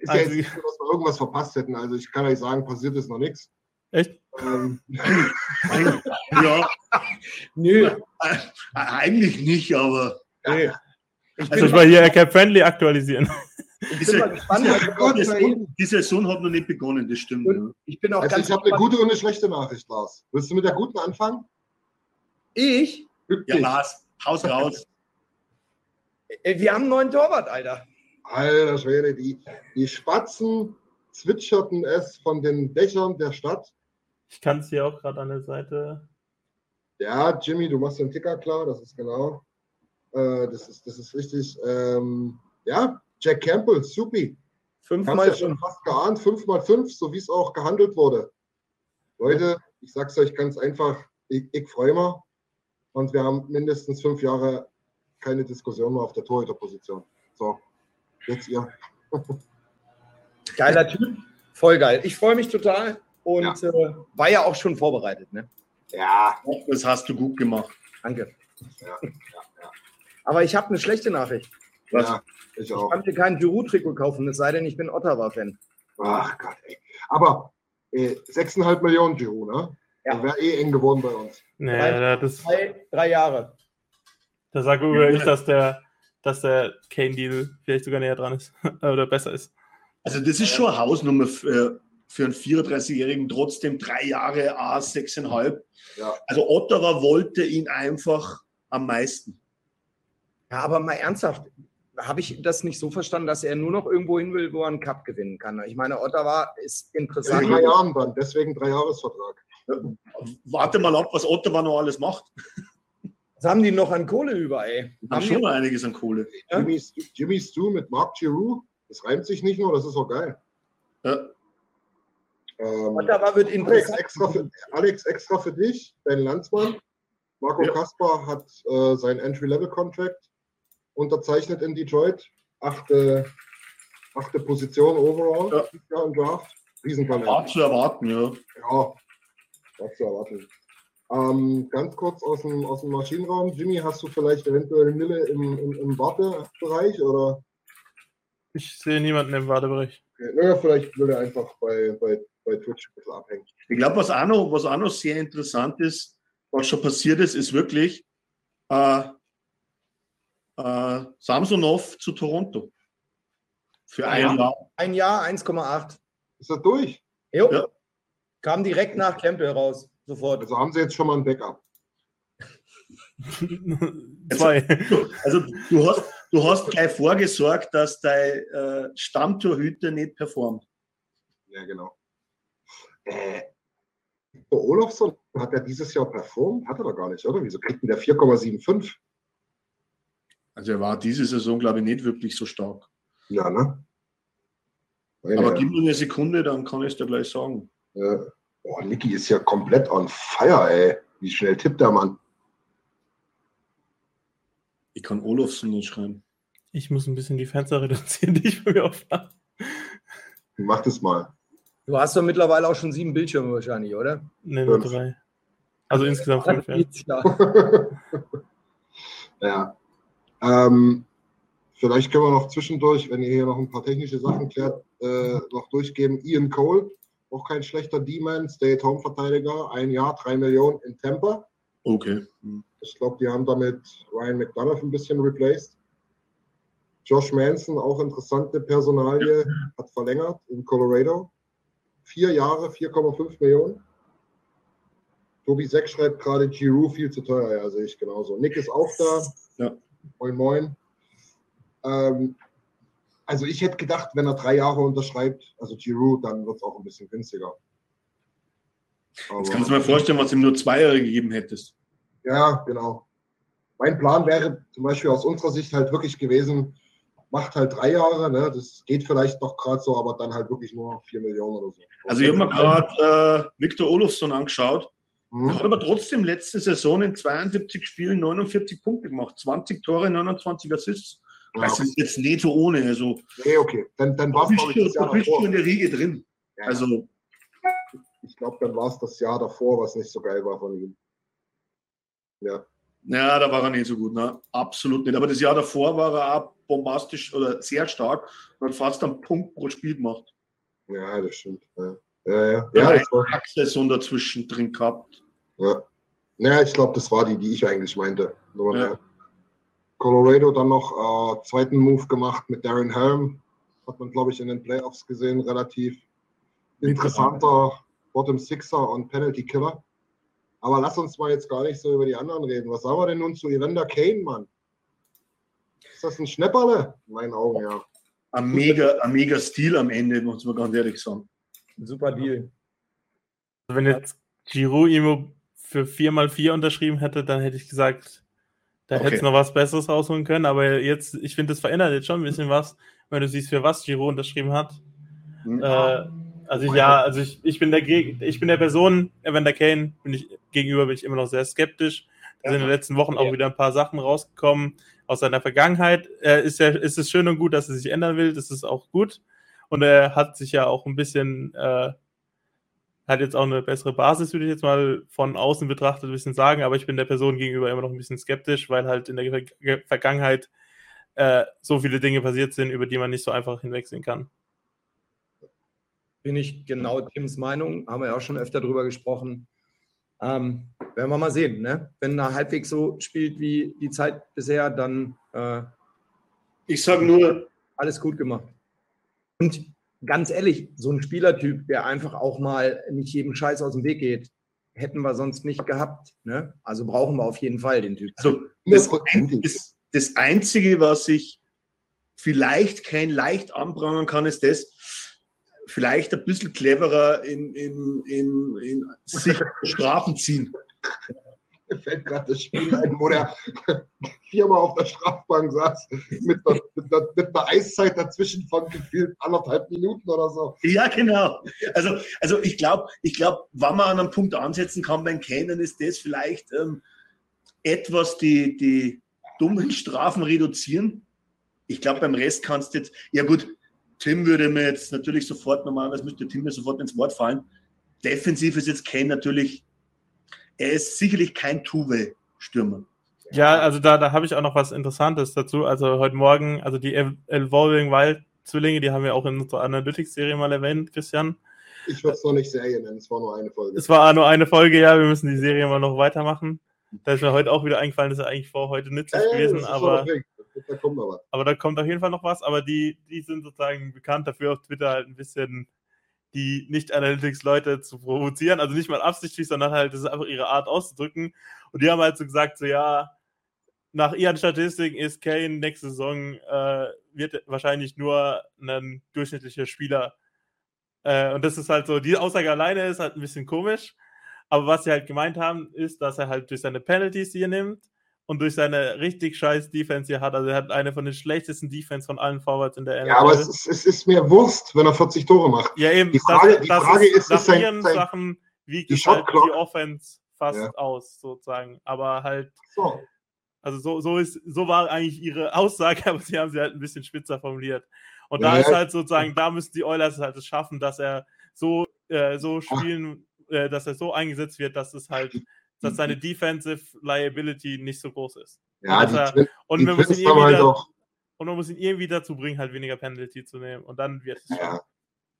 Ist ja jetzt nicht so, dass wir irgendwas verpasst hätten. Also ich kann euch sagen, passiert ist noch nichts. Echt? Ähm, Ja, Nö. eigentlich nicht, aber nee. Ich Also ich mal hier Cap Friendly aktualisieren. ich bin mal gespannt. die, Saison, die Saison hat noch nicht begonnen, das stimmt. Ja. Ich bin auch also ganz ich habe eine gute und eine schlechte Nachricht, Lars. Willst du mit der guten anfangen? Ich? Ja? Lars, Haus raus. Äh, Wir haben einen neuen Torwart, Alter. Alter Schwede, die, die Spatzen zwitscherten es von den Dächern der Stadt. Ich kann es hier auch gerade an der Seite. Ja, Jimmy, du machst den Ticker klar, das ist genau. Äh, das, ist, das ist richtig. Ähm, ja, Jack Campbell, supi. Hast Fünfmal ja schon schon. fast geahnt, 5 mal 5, so wie es auch gehandelt wurde. Leute, ich sag's euch ganz einfach, ich, ich freue mich. Und wir haben mindestens fünf Jahre keine Diskussion mehr auf der Torhüterposition. So, jetzt ihr. Geiler Typ. Voll geil. Ich freue mich total und Äh, war ja auch schon vorbereitet. Ne? Ja, Das hast du gut gemacht. Danke. ja, Aber ich habe eine schlechte Nachricht. Was? ja, ich Ich auch. kann mir kein Giroud-Trikot kaufen, es sei denn, ich bin Ottawa-Fan. Ach Gott, ey. Aber äh, 6,5 Millionen Giroud, ne? Ja. Wäre eh eng geworden bei uns. Nee, Drei- da, das, Drei, drei Jahre. da sage ich, dass der, dass der Kane-Deal vielleicht sogar näher dran ist. Oder besser ist. Also das ist schon eine Hausnummer für, für einen 34-Jährigen, trotzdem drei Jahre A, sechseinhalb. Ja. Also Ottawa wollte ihn einfach am meisten. Ja, aber mal ernsthaft, habe ich das nicht so verstanden, dass er nur noch irgendwo hin will, wo er einen Cup gewinnen kann? Ich meine, Ottawa ist In interessant. drei Jahren deswegen drei Jahresvertrag. Warte mal ab, was Ottawa noch alles macht. Was haben die noch an Kohle über, ey? Haben Haben schon die, einiges an Kohle. Ja. Jimmy, Stu- Jimmy Stu mit Mark Giroux, das reimt sich nicht nur, das ist auch geil. Ja. Ähm, Ottawa wird Alex, interessant. extra für, Alex, extra für dich, dein Landsmann. Marco Ja. Kaspar hat äh, sein Entry-Level-Contract unterzeichnet in Detroit. Achte, achte Position overall Ja. im Draft. Riesentalent. War zu erwarten, ja. Ja, war zu erwarten. Ähm, ganz kurz aus dem, aus dem Maschinenraum. Jimmy, hast du vielleicht eventuell Mille im, im, im Wartebereich? Oder Ich sehe niemanden im Wartebereich. naja, vielleicht will er einfach bei, bei, bei Twitch ein bisschen abhängen. Ich glaube, was, auch noch- was auch noch sehr interessant ist, was schon passiert ist, ist wirklich äh, äh, Samsonov zu Toronto. Für Ja. ein Jahr. Ein Jahr, 1,8. Ist das durch? Jo. Ja. Kam direkt nach Campbell raus. Sofort. Also haben sie jetzt schon mal ein Backup. Zwei. Also du hast, du hast gleich vorgesorgt, dass dein äh, Stammtorhüter nicht performt. Ja, genau. Äh, Olofsson hat er dieses Jahr performt? Hat er doch gar nicht, oder? Wieso kriegt denn der 4,75? Also er war diese Saison, glaube ich, nicht wirklich so stark. Ja, ne? Aber Herren. gib mir eine Sekunde, dann kann ich es dir gleich sagen. Äh, oh, Niki ist ja komplett on fire, ey. Wie schnell tippt der Mann? Ich kann Olofsson nicht schreiben. Ich muss ein bisschen die Fenster reduzieren, die ich bei mir aufmache. Mach das mal. Du hast doch mittlerweile auch schon sieben Bildschirme wahrscheinlich, oder? Ne, nur drei. Also insgesamt fünf, ja. Ja. ja. Ähm, vielleicht können wir noch zwischendurch, wenn ihr hier noch ein paar technische Sachen klärt, äh, noch durchgeben. Ian Cole, auch kein schlechter D-Man, Stay-at-Home-Verteidiger, ein Jahr, drei Millionen in Tampa. Okay. Hm. Ich glaube, die haben damit Ryan McDonough ein bisschen replaced. Josh Manson, auch interessante Personalie, hat verlängert in Colorado. Vier Jahre, 4,5 Millionen. Tobi Seck schreibt gerade Giroux viel zu teuer, ja, sehe ich genauso. Nick ist auch da. Ja. Moin, moin. Ähm, also ich hätte gedacht, wenn er drei Jahre unterschreibt, also Giroux, dann wird es auch ein bisschen günstiger. Jetzt kannst du mir vorstellen, was ihm nur zwei Jahre gegeben hättest. Ja, genau. Mein Plan wäre zum Beispiel aus unserer Sicht halt wirklich gewesen, macht halt drei Jahre, ne? das geht vielleicht noch gerade so, aber dann halt wirklich nur vier Millionen oder so. Also ich habe mir gerade äh, Victor Olofsson angeschaut. Mhm. Hat aber trotzdem letzte Saison in 72 Spielen 49 Punkte gemacht, 20 Tore, 29 Assists. Das ist jetzt nicht so ohne. Also Nee, okay. Dann, dann war es, schon- schon in der Riege drin. Ja. Also Ich glaube, dann war es das Jahr davor, was nicht so geil war von ihm. Ja. Ja, da war er nicht so gut, ne? Absolut nicht. Aber das Jahr davor war er auch bombastisch oder sehr stark und hat fast einen Punkt pro Spiel gemacht. Ja, das stimmt. Ja, ja, ja. Ja, ja, Saison dazwischen drin gehabt. ja. ja ich glaube, das war die, die ich eigentlich meinte. Ja. Colorado dann noch äh, zweiten Move gemacht mit Darren Helm. Hat man, glaube ich, in den Playoffs gesehen. Relativ interessanter Bottom Sixer und Penalty Killer. Aber lass uns mal jetzt gar nicht so über die anderen reden. Was sagen wir denn nun zu Evander Kane, Mann? Ist das ein Schnepperle? In meinen Augen, ja. Ein mega, ein mega Stil am Ende, muss man ganz ehrlich sagen. Super Deal. Also wenn jetzt Giroud ihm für 4x4 unterschrieben hätte, dann hätte ich gesagt, da Okay. hätte es noch was Besseres rausholen können. Aber jetzt, ich finde, das verändert jetzt schon ein bisschen was, wenn du siehst, für was Giroud unterschrieben hat. Hm. Äh, also ich, ja, also ich, ich bin der ich bin der Person, Evander Kane, bin ich gegenüber bin ich immer noch sehr skeptisch. Da sind in den letzten Wochen auch wieder ein paar Sachen rausgekommen aus seiner Vergangenheit. Äh, ist ja, ist es schön und gut, dass er sich ändern will. Das ist auch gut. Und er hat sich ja auch ein bisschen, äh, hat jetzt auch eine bessere Basis, würde ich jetzt mal von außen betrachtet ein bisschen sagen. Aber ich bin der Person gegenüber immer noch ein bisschen skeptisch, weil halt in der Ver Vergangenheit äh, so viele Dinge passiert sind, über die man nicht so einfach hinwegsehen kann. Bin ich genau Tims Meinung, haben wir ja auch schon öfter drüber gesprochen. Ähm, werden wir mal sehen, ne? Wenn er halbwegs so spielt wie die Zeit bisher, dann äh, Ich sage nur, alles gut gemacht. Und ganz ehrlich, so ein Spielertyp, der einfach auch mal nicht jedem Scheiß aus dem Weg geht, hätten wir sonst nicht gehabt. Ne? Also brauchen wir auf jeden Fall den Typ. also das, das, das Einzige, was ich vielleicht kein leicht anprangern kann, ist das, vielleicht ein bisschen cleverer in, in, in, in sich Strafen ziehen. Mir fällt gerade das Spiel ein, wo der viermal auf der Strafbank saß, mit einer, mit mit einer Eiszeit dazwischen von gefühlt anderthalb Minuten oder so. Ja, genau. Also, also ich glaube, ich glaub, wenn man an einem Punkt ansetzen kann beim Kennen, ist das vielleicht ähm, etwas die, die dummen Strafen reduzieren. Ich glaube, beim Rest kannst du jetzt, ja gut, Tim würde mir jetzt natürlich sofort, normalerweise müsste Tim mir sofort ins Wort fallen. Defensiv ist jetzt Kane natürlich, er ist sicherlich kein Two-Way-Stürmer. Ja, also da, da habe ich auch noch was Interessantes dazu. Also heute Morgen, also die Ev- Evolving Wild Zwillinge, die haben wir auch in unserer Analytics-Serie mal erwähnt, Christian. Ich würde es noch nicht Serie nennen, es war nur eine Folge. Es war nur eine Folge, ja, wir müssen die Serie mal noch weitermachen. Da ist mir heute auch wieder eingefallen, das ist ja eigentlich vor heute nützlich Ja, gewesen, aber. Da kommt was. aber da kommt auf jeden Fall noch was. Aber die, die sind sozusagen bekannt dafür, auf Twitter halt ein bisschen die Nicht-Analytics-Leute zu provozieren. Also nicht mal absichtlich, sondern halt, das ist einfach ihre Art auszudrücken. Und die haben halt so gesagt, so ja, nach ihren Statistiken ist Kane nächste Saison äh, wird wahrscheinlich nur ein durchschnittlicher Spieler. Äh, und das ist halt so, die Aussage alleine ist halt ein bisschen komisch. Aber was sie halt gemeint haben, ist, dass er halt durch seine Penalties, die er nimmt, und durch seine richtig scheiß Defense hier hat. Also er hat eine von den schlechtesten Defense von allen Forwards in der NFL. Ja, aber es ist, es ist mir Wurst, wenn er 40 Tore macht. Ja, eben. Die Frage- die Frage ist, nach ist sein- ihren sein- Sachen wiegt die halt die Offense fast Ja. aus, sozusagen. Aber halt, So. also so, so ist, so war eigentlich ihre Aussage, aber sie haben sie halt ein bisschen spitzer formuliert. Und Ja, da ist halt sozusagen, da müssen die Oilers halt es schaffen, dass er so, äh, so spielen, äh, dass er so eingesetzt wird, dass es halt, dass seine Defensive Liability nicht so groß ist. Ja, Und er- Und die muss Twins ihn halt da, auch. und man muss ihn irgendwie dazu bringen, halt weniger Penalty zu nehmen. Und dann wird es. Ja,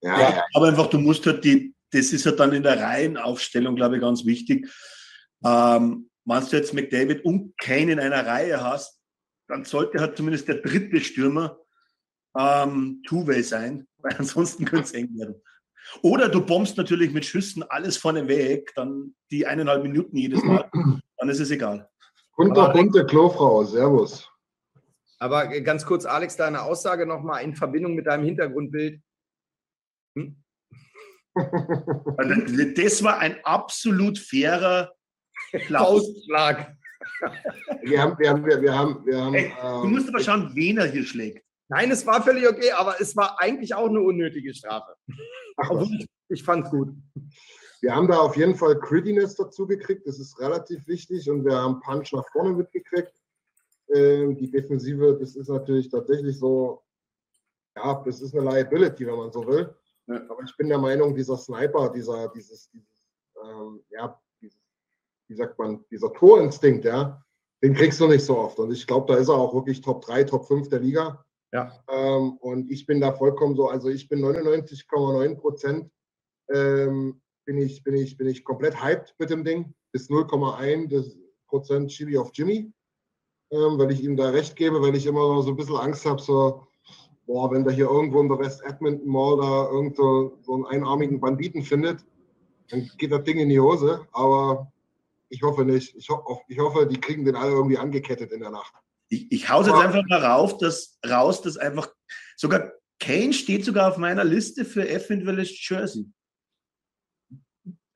ja, Ja, ja. aber einfach, du musst halt die, das ist halt dann in der Reihenaufstellung, glaube ich, ganz wichtig. Ähm, wenn du jetzt McDavid und Kane in einer Reihe hast, dann sollte halt zumindest der dritte Stürmer ähm, Two-Way sein, weil ansonsten könnte es eng werden. Oder du bombst natürlich mit Schüssen alles vorne weg, dann die eineinhalb Minuten jedes Mal, dann ist es egal. Bunter, bunte Klofrau, Servus. Aber ganz kurz, Alex, deine Aussage nochmal in Verbindung mit deinem Hintergrundbild. Hm? Also, Das war ein absolut fairer. Faustschlag. Wir haben, wir haben, wir, haben, wir haben Hey, du ähm, musst aber schauen, wen er hier schlägt. Nein, es war völlig okay, aber es war eigentlich auch eine unnötige Strafe. ach, ich, ich fand es gut. wir haben da auf jeden Fall Grittiness dazu gekriegt, das ist relativ wichtig und wir haben Punch nach vorne mitgekriegt. Ähm, die Defensive, das ist natürlich tatsächlich so, ja, das ist eine Liability, wenn man so will. Ja. Aber ich bin der Meinung, dieser Sniper, dieser, dieses, dieses ähm, ja, dieses, wie sagt man, dieser Torinstinkt, ja, den kriegst du nicht so oft. Und ich glaube, da ist er auch wirklich Top 3, Top 5 der Liga. Ja. Ähm, und ich bin da vollkommen so, also ich bin 99,9 Prozent ähm, bin, ich, bin, ich, bin ich komplett hyped mit dem Ding. Bis 0,1 des Prozent Chili auf Jimmy, ähm, weil ich ihm da recht gebe, weil ich immer so ein bisschen Angst habe, so, boah, wenn der hier irgendwo in der West Edmonton Mall da irgend so, so einen einarmigen Banditen findet, dann geht das Ding in die Hose. Aber ich hoffe nicht. Ich, ho ich hoffe, die kriegen den alle irgendwie angekettet in der Nacht. Ich, ich hau's jetzt einfach mal rauf, dass, raus, dass einfach sogar Kane steht sogar auf meiner Liste für F Village Jersey.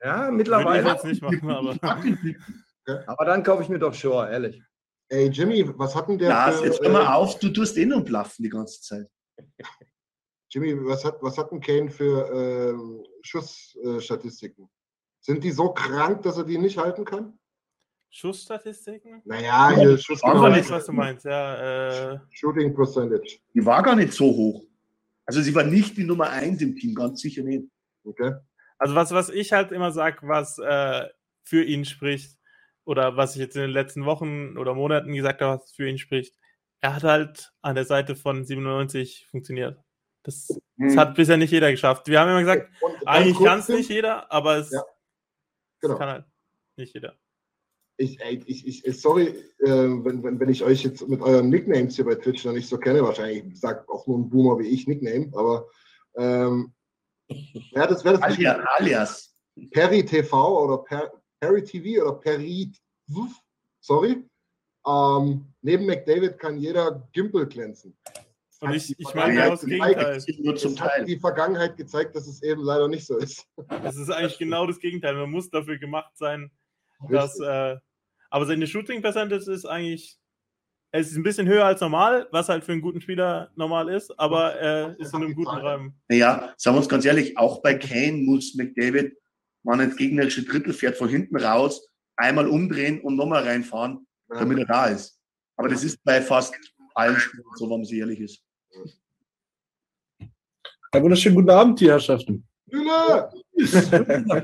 Ja, Würde ich mittlerweile. jetzt nicht machen, aber. Aber dann kaufe ich mir doch Shore, ehrlich. Ey, Jimmy, was hat denn der Lars, für, jetzt hör mal äh, auf, du tust eh nur blaffen die ganze Zeit. Jimmy, was hat, was hat denn Kane für ähm, Schussstatistiken? Sind die so krank, dass er die nicht halten kann? Schussstatistiken? Naja, hier Ich Aber weiß, nicht. was du meinst, ja. Äh, Shooting Percentage. Die war gar nicht so hoch. Also sie war nicht die Nummer eins im Team, ganz sicher nicht. Okay. also was, was ich halt immer sage, was äh, für ihn spricht, oder was ich jetzt in den letzten Wochen oder Monaten gesagt habe, was für ihn spricht, er hat halt an der Seite von 97 funktioniert. Das, das hat bisher nicht jeder geschafft. Wir haben immer gesagt, Und eigentlich kann es nicht jeder, aber es, Ja, genau. kann halt nicht jeder. Ich, ich, ich, sorry, äh, wenn, wenn, wenn ich euch jetzt mit euren Nicknames hier bei Twitch noch nicht so kenne, wahrscheinlich sagt auch nur ein Boomer wie ich Nickname, aber ähm, wer das, wer das? Alias. alias. Perry TV oder per, Perry TV oder Perry, sorry. Ähm, neben McDavid kann jeder Gimpel glänzen. Und ich, ich meine genau das Gegenteil. Nur zum Es hat Teil. die Vergangenheit gezeigt, dass es eben leider nicht so ist. Es ist eigentlich genau das Gegenteil. Man muss dafür gemacht sein, Richtig. Äh, aber seine Shooting Percentage ist eigentlich. Es ist ein bisschen höher als normal, was halt für einen guten Spieler normal ist, aber er ist in einem guten Rahmen. Naja, sagen wir uns ganz ehrlich, auch bei Kane muss McDavid, wenn er ins gegnerische Drittel fährt, von hinten raus, einmal umdrehen und nochmal reinfahren, damit er da ist. Aber das ist bei fast allen Spielern so, wenn man sich ehrlich ist. Einen wunderschönen guten Abend, die Herrschaften. Müller!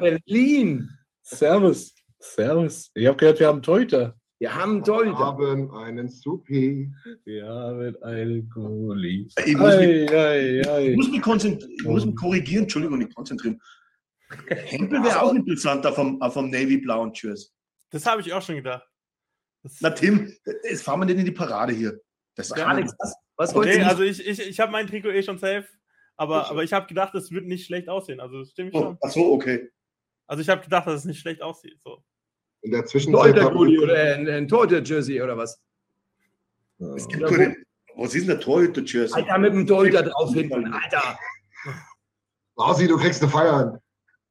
Berlin. Servus. Servus. Ich habe gehört, wir haben Teuter. Wir haben Wir Torhüter. haben einen Supi. Wir haben einen Goalie. Ich muss mich, Ei, ei, ich ei. muss mich, konzentri- ich muss mich korrigieren, Entschuldigung, nicht konzentrieren. Hempel wäre auch interessant auf dem, auf dem Navy-blauen Jersey. Das habe ich auch schon gedacht. Das, Na Tim, jetzt fahren wir nicht in die Parade hier. Das kann Alex, was, was okay, also ich, ich, ich habe mein Trikot eh schon safe, aber, Okay. aber ich habe gedacht, es wird nicht schlecht aussehen. Also das stimmt oh, schon. ach so, okay. Also ich habe gedacht, dass es nicht schlecht aussieht. So. In der Zwischenzeit Torhüter haben Goalie oder ein, ein Torhüter-Jersey oder was? Es gibt keine, was ist denn der Torhüter-Jersey? Alter, mit dem Torhüter drauf hinten. Alter, Rasi, du kriegst eine Feier.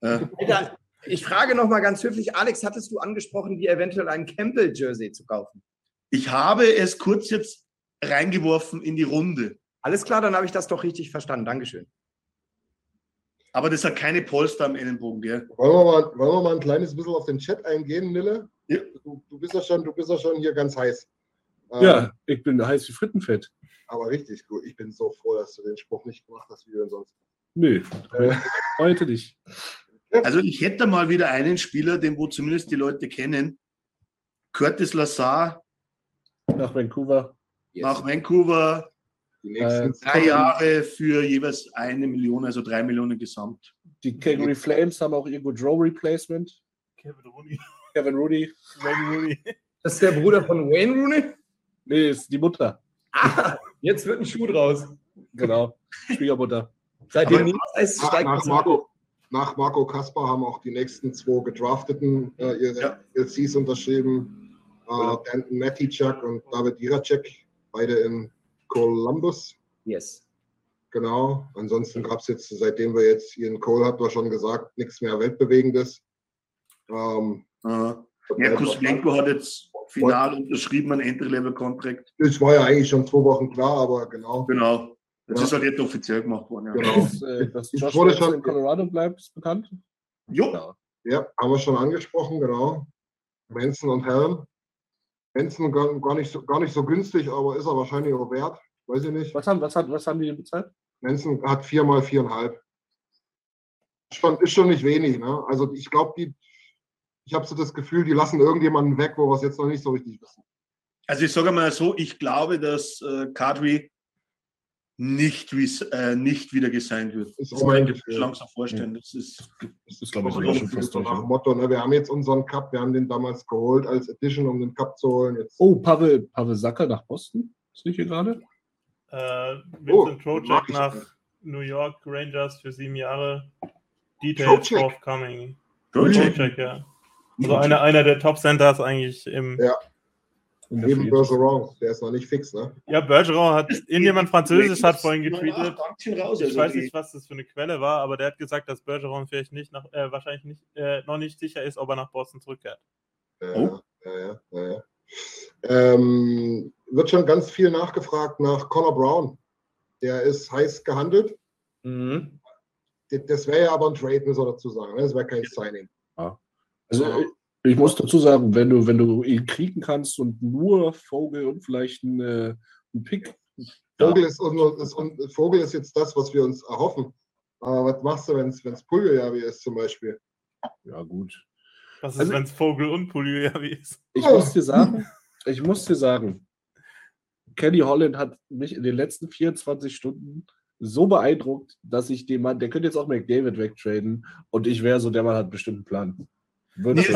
Äh, Alter. Ich frage noch mal ganz höflich, Alex, hattest du angesprochen, dir eventuell ein Campbell-Jersey zu kaufen? ich habe es kurz jetzt reingeworfen in die Runde, Alles klar, dann habe ich das doch richtig verstanden. Dankeschön. Aber das hat keine Polster am Ellenbogen, gell? Wollen wir, mal, wollen wir mal ein kleines bisschen auf den Chat eingehen, Nille? Ja. Du, du, bist ja schon, du bist ja schon hier ganz heiß. Ähm, Ja, ich bin heiß wie Frittenfett. Aber richtig gut. Ich bin so froh, dass du den Spruch nicht gemacht hast, wie du sonst. Nö, Äh, heute nicht. Also ich hätte mal wieder einen Spieler, den wo zumindest die Leute kennen. Curtis Lassar Nach Vancouver. nach Vancouver, die nächsten Äh, drei Jahre für jeweils eine Million, also drei Millionen gesamt. Die Calgary Flames haben auch ihr Goodrow Replacement. Kevin Rooney. Kevin Rooney. Wayne Rooney. Das ist der Bruder von Wayne Rooney? Nee, ist die Mutter. Ah, jetzt wird ein Schuh draus. Genau. Schwiegermutter. Seitdem nichts heißt, Nach, steigt nach, Marco, nach Marco Kaspar haben auch die nächsten zwei Gedrafteten äh, ihre Ja. LCs unterschrieben. Äh, Danton Matichak und David Iracek, beide in Columbus. Yes. Genau. Ansonsten gab es jetzt, seitdem wir jetzt Ian Cole hat wir schon gesagt, nichts mehr Weltbewegendes. Ähm, Ja, Kuzmenko hat jetzt final unterschrieben, ein Entry-Level-Contract. das war ja eigentlich schon zwei Wochen klar, aber genau. Genau. Das Ja. ist halt jetzt offiziell gemacht worden. Ja. Genau. Dass, äh, dass Josh wurde schon- in Colorado bleibt, ist bekannt. Jo. Ja. Ja, haben wir schon angesprochen, genau. Manson und Helm. Manson gar, gar, nicht so, gar nicht so günstig, aber ist er wahrscheinlich auch wert. Weiß ich nicht. Was haben, was, hat, was haben die denn bezahlt? Manson hat viermal viereinhalb. Schon, ist schon nicht wenig. Ne? Also ich glaube, die, ich habe so das Gefühl, die lassen irgendjemanden weg, wo wir es jetzt noch nicht so richtig wissen. Also ich sage mal so, ich glaube, dass äh, Kadri nicht, äh, nicht wieder gesigned wird. Ist Das kann mein Gefühl. langsam vorstellen. Das ist, Das ist, glaube ich, So sogar schon fast durch. ja. Motto, ne? wir haben jetzt unseren Cup, wir haben den damals geholt als Edition, um den Cup zu holen. Jetzt, Oh, Pavel, Pavel Sacker nach Boston. Sehe ich hier gerade? Äh, Oh, Vincent Trocek mag ich. nach New York Rangers für sieben Jahre. Details Trocek? forthcoming. Trocek? Trocek, ja. Also einer, einer der Top-Centers eigentlich im. Ja. In der Eben Free Bergeron, der ist noch nicht fix. Ne? Ja, Bergeron hat, irgendjemand Französisch hat vorhin getweetet. Ich Also weiß nicht, was das für eine Quelle war, aber der hat gesagt, dass Bergeron vielleicht nicht nach, äh, wahrscheinlich nicht, äh, noch nicht sicher ist, ob er nach Boston zurückkehrt. Ja, Oh. ja, ja, ja, ja. Ähm, wird schon ganz viel nachgefragt nach Connor Brown. Der ist heiß gehandelt. Mhm. Das- wäre ja aber ein Trade, muss man dazu sagen. ne? Das wäre kein Signing. Also Ja. Ich- muss dazu sagen, wenn du, wenn du ihn kriegen kannst und nur Vogel und vielleicht ein, äh, ein Pick. Vogel, ist, und, ist, und Vogel ist jetzt das, was wir uns erhoffen. Aber was machst du, wenn es Puljojavi ist zum Beispiel? Ja, gut. Was ist, Also- wenn es Vogel und Puljujavi ist? Ich Oh. muss dir sagen, ich muss dir sagen, Kenny Holland hat mich in den letzten 24 Stunden so beeindruckt, dass ich den Mann, der könnte jetzt auch McDavid wegtraden und ich wäre so, der Mann hat bestimmt einen Plan. Wirklich.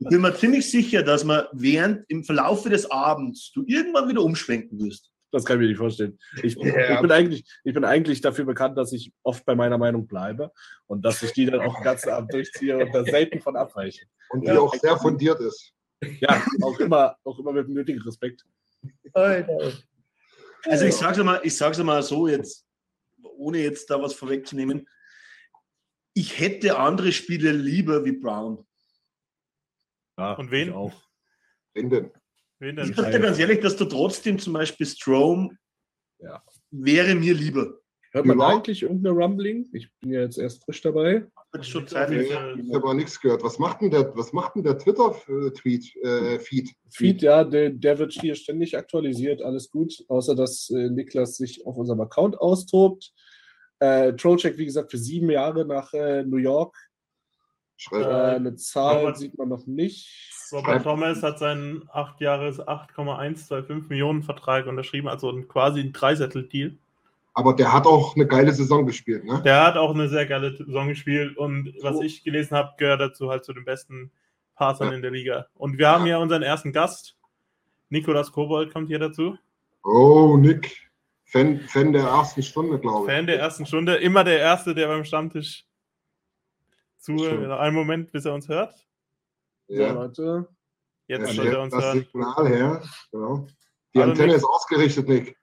Ich bin mir ziemlich sicher, dass man während im Verlaufe des Abends du irgendwann wieder umschwenken wirst. Das kann ich mir nicht vorstellen. Ich, Ja. ich, bin eigentlich, ich bin eigentlich dafür bekannt, dass ich oft bei meiner Meinung bleibe und dass ich die dann auch den ganzen Abend durchziehe und da selten von abweiche. Und die Ja. auch sehr fundiert ist. Ja, auch immer, auch immer mit dem nötigen Respekt. Also ich sag's mal, ich sag's mal so jetzt, ohne jetzt da was vorwegzunehmen. Ich hätte andere Spiele lieber wie Brown. Ja, Und wen? ich Auch. Wen denn? Wen Ich denn? sag dir ganz ehrlich, dass du trotzdem zum Beispiel Strom Ja. wäre mir lieber. Hört man Ja. eigentlich irgendeine Rumbling? Ich bin ja jetzt erst frisch dabei. Ich habe aber nichts gehört. Was macht denn der, was macht denn der Twitter-Tweet, äh, Feed? Feed, ja, der, der wird hier ständig aktualisiert, alles gut, außer dass äh, Niklas sich auf unserem Account austobt. Äh, Trollcheck, wie gesagt, für sieben Jahre nach äh, New York. Äh, eine Zahl Robert- sieht man noch nicht. Robert Thomas hat seinen 8 Jahres 8,125 Millionen Vertrag unterschrieben, also ein, quasi ein Dreisettel-Deal. aber der hat auch eine geile Saison gespielt, ne? Der hat auch eine sehr geile Saison gespielt und was ich gelesen habe, gehört dazu halt zu den besten Passern in der Liga. Und wir haben hier unseren ersten Gast. Nikolas Kobold kommt hier dazu. Oh, Nick. Fan, Fan der ersten Stunde, glaube ich. Fan der ersten Stunde. Immer der Erste, der beim Stammtisch zuhört. Schön. Einen Moment, bis er uns hört. So, Ja. Leute. Jetzt Er sollte er uns das hören. Signal her. Genau. Die Hallo, Antenne Nick. ist ausgerichtet, Nick.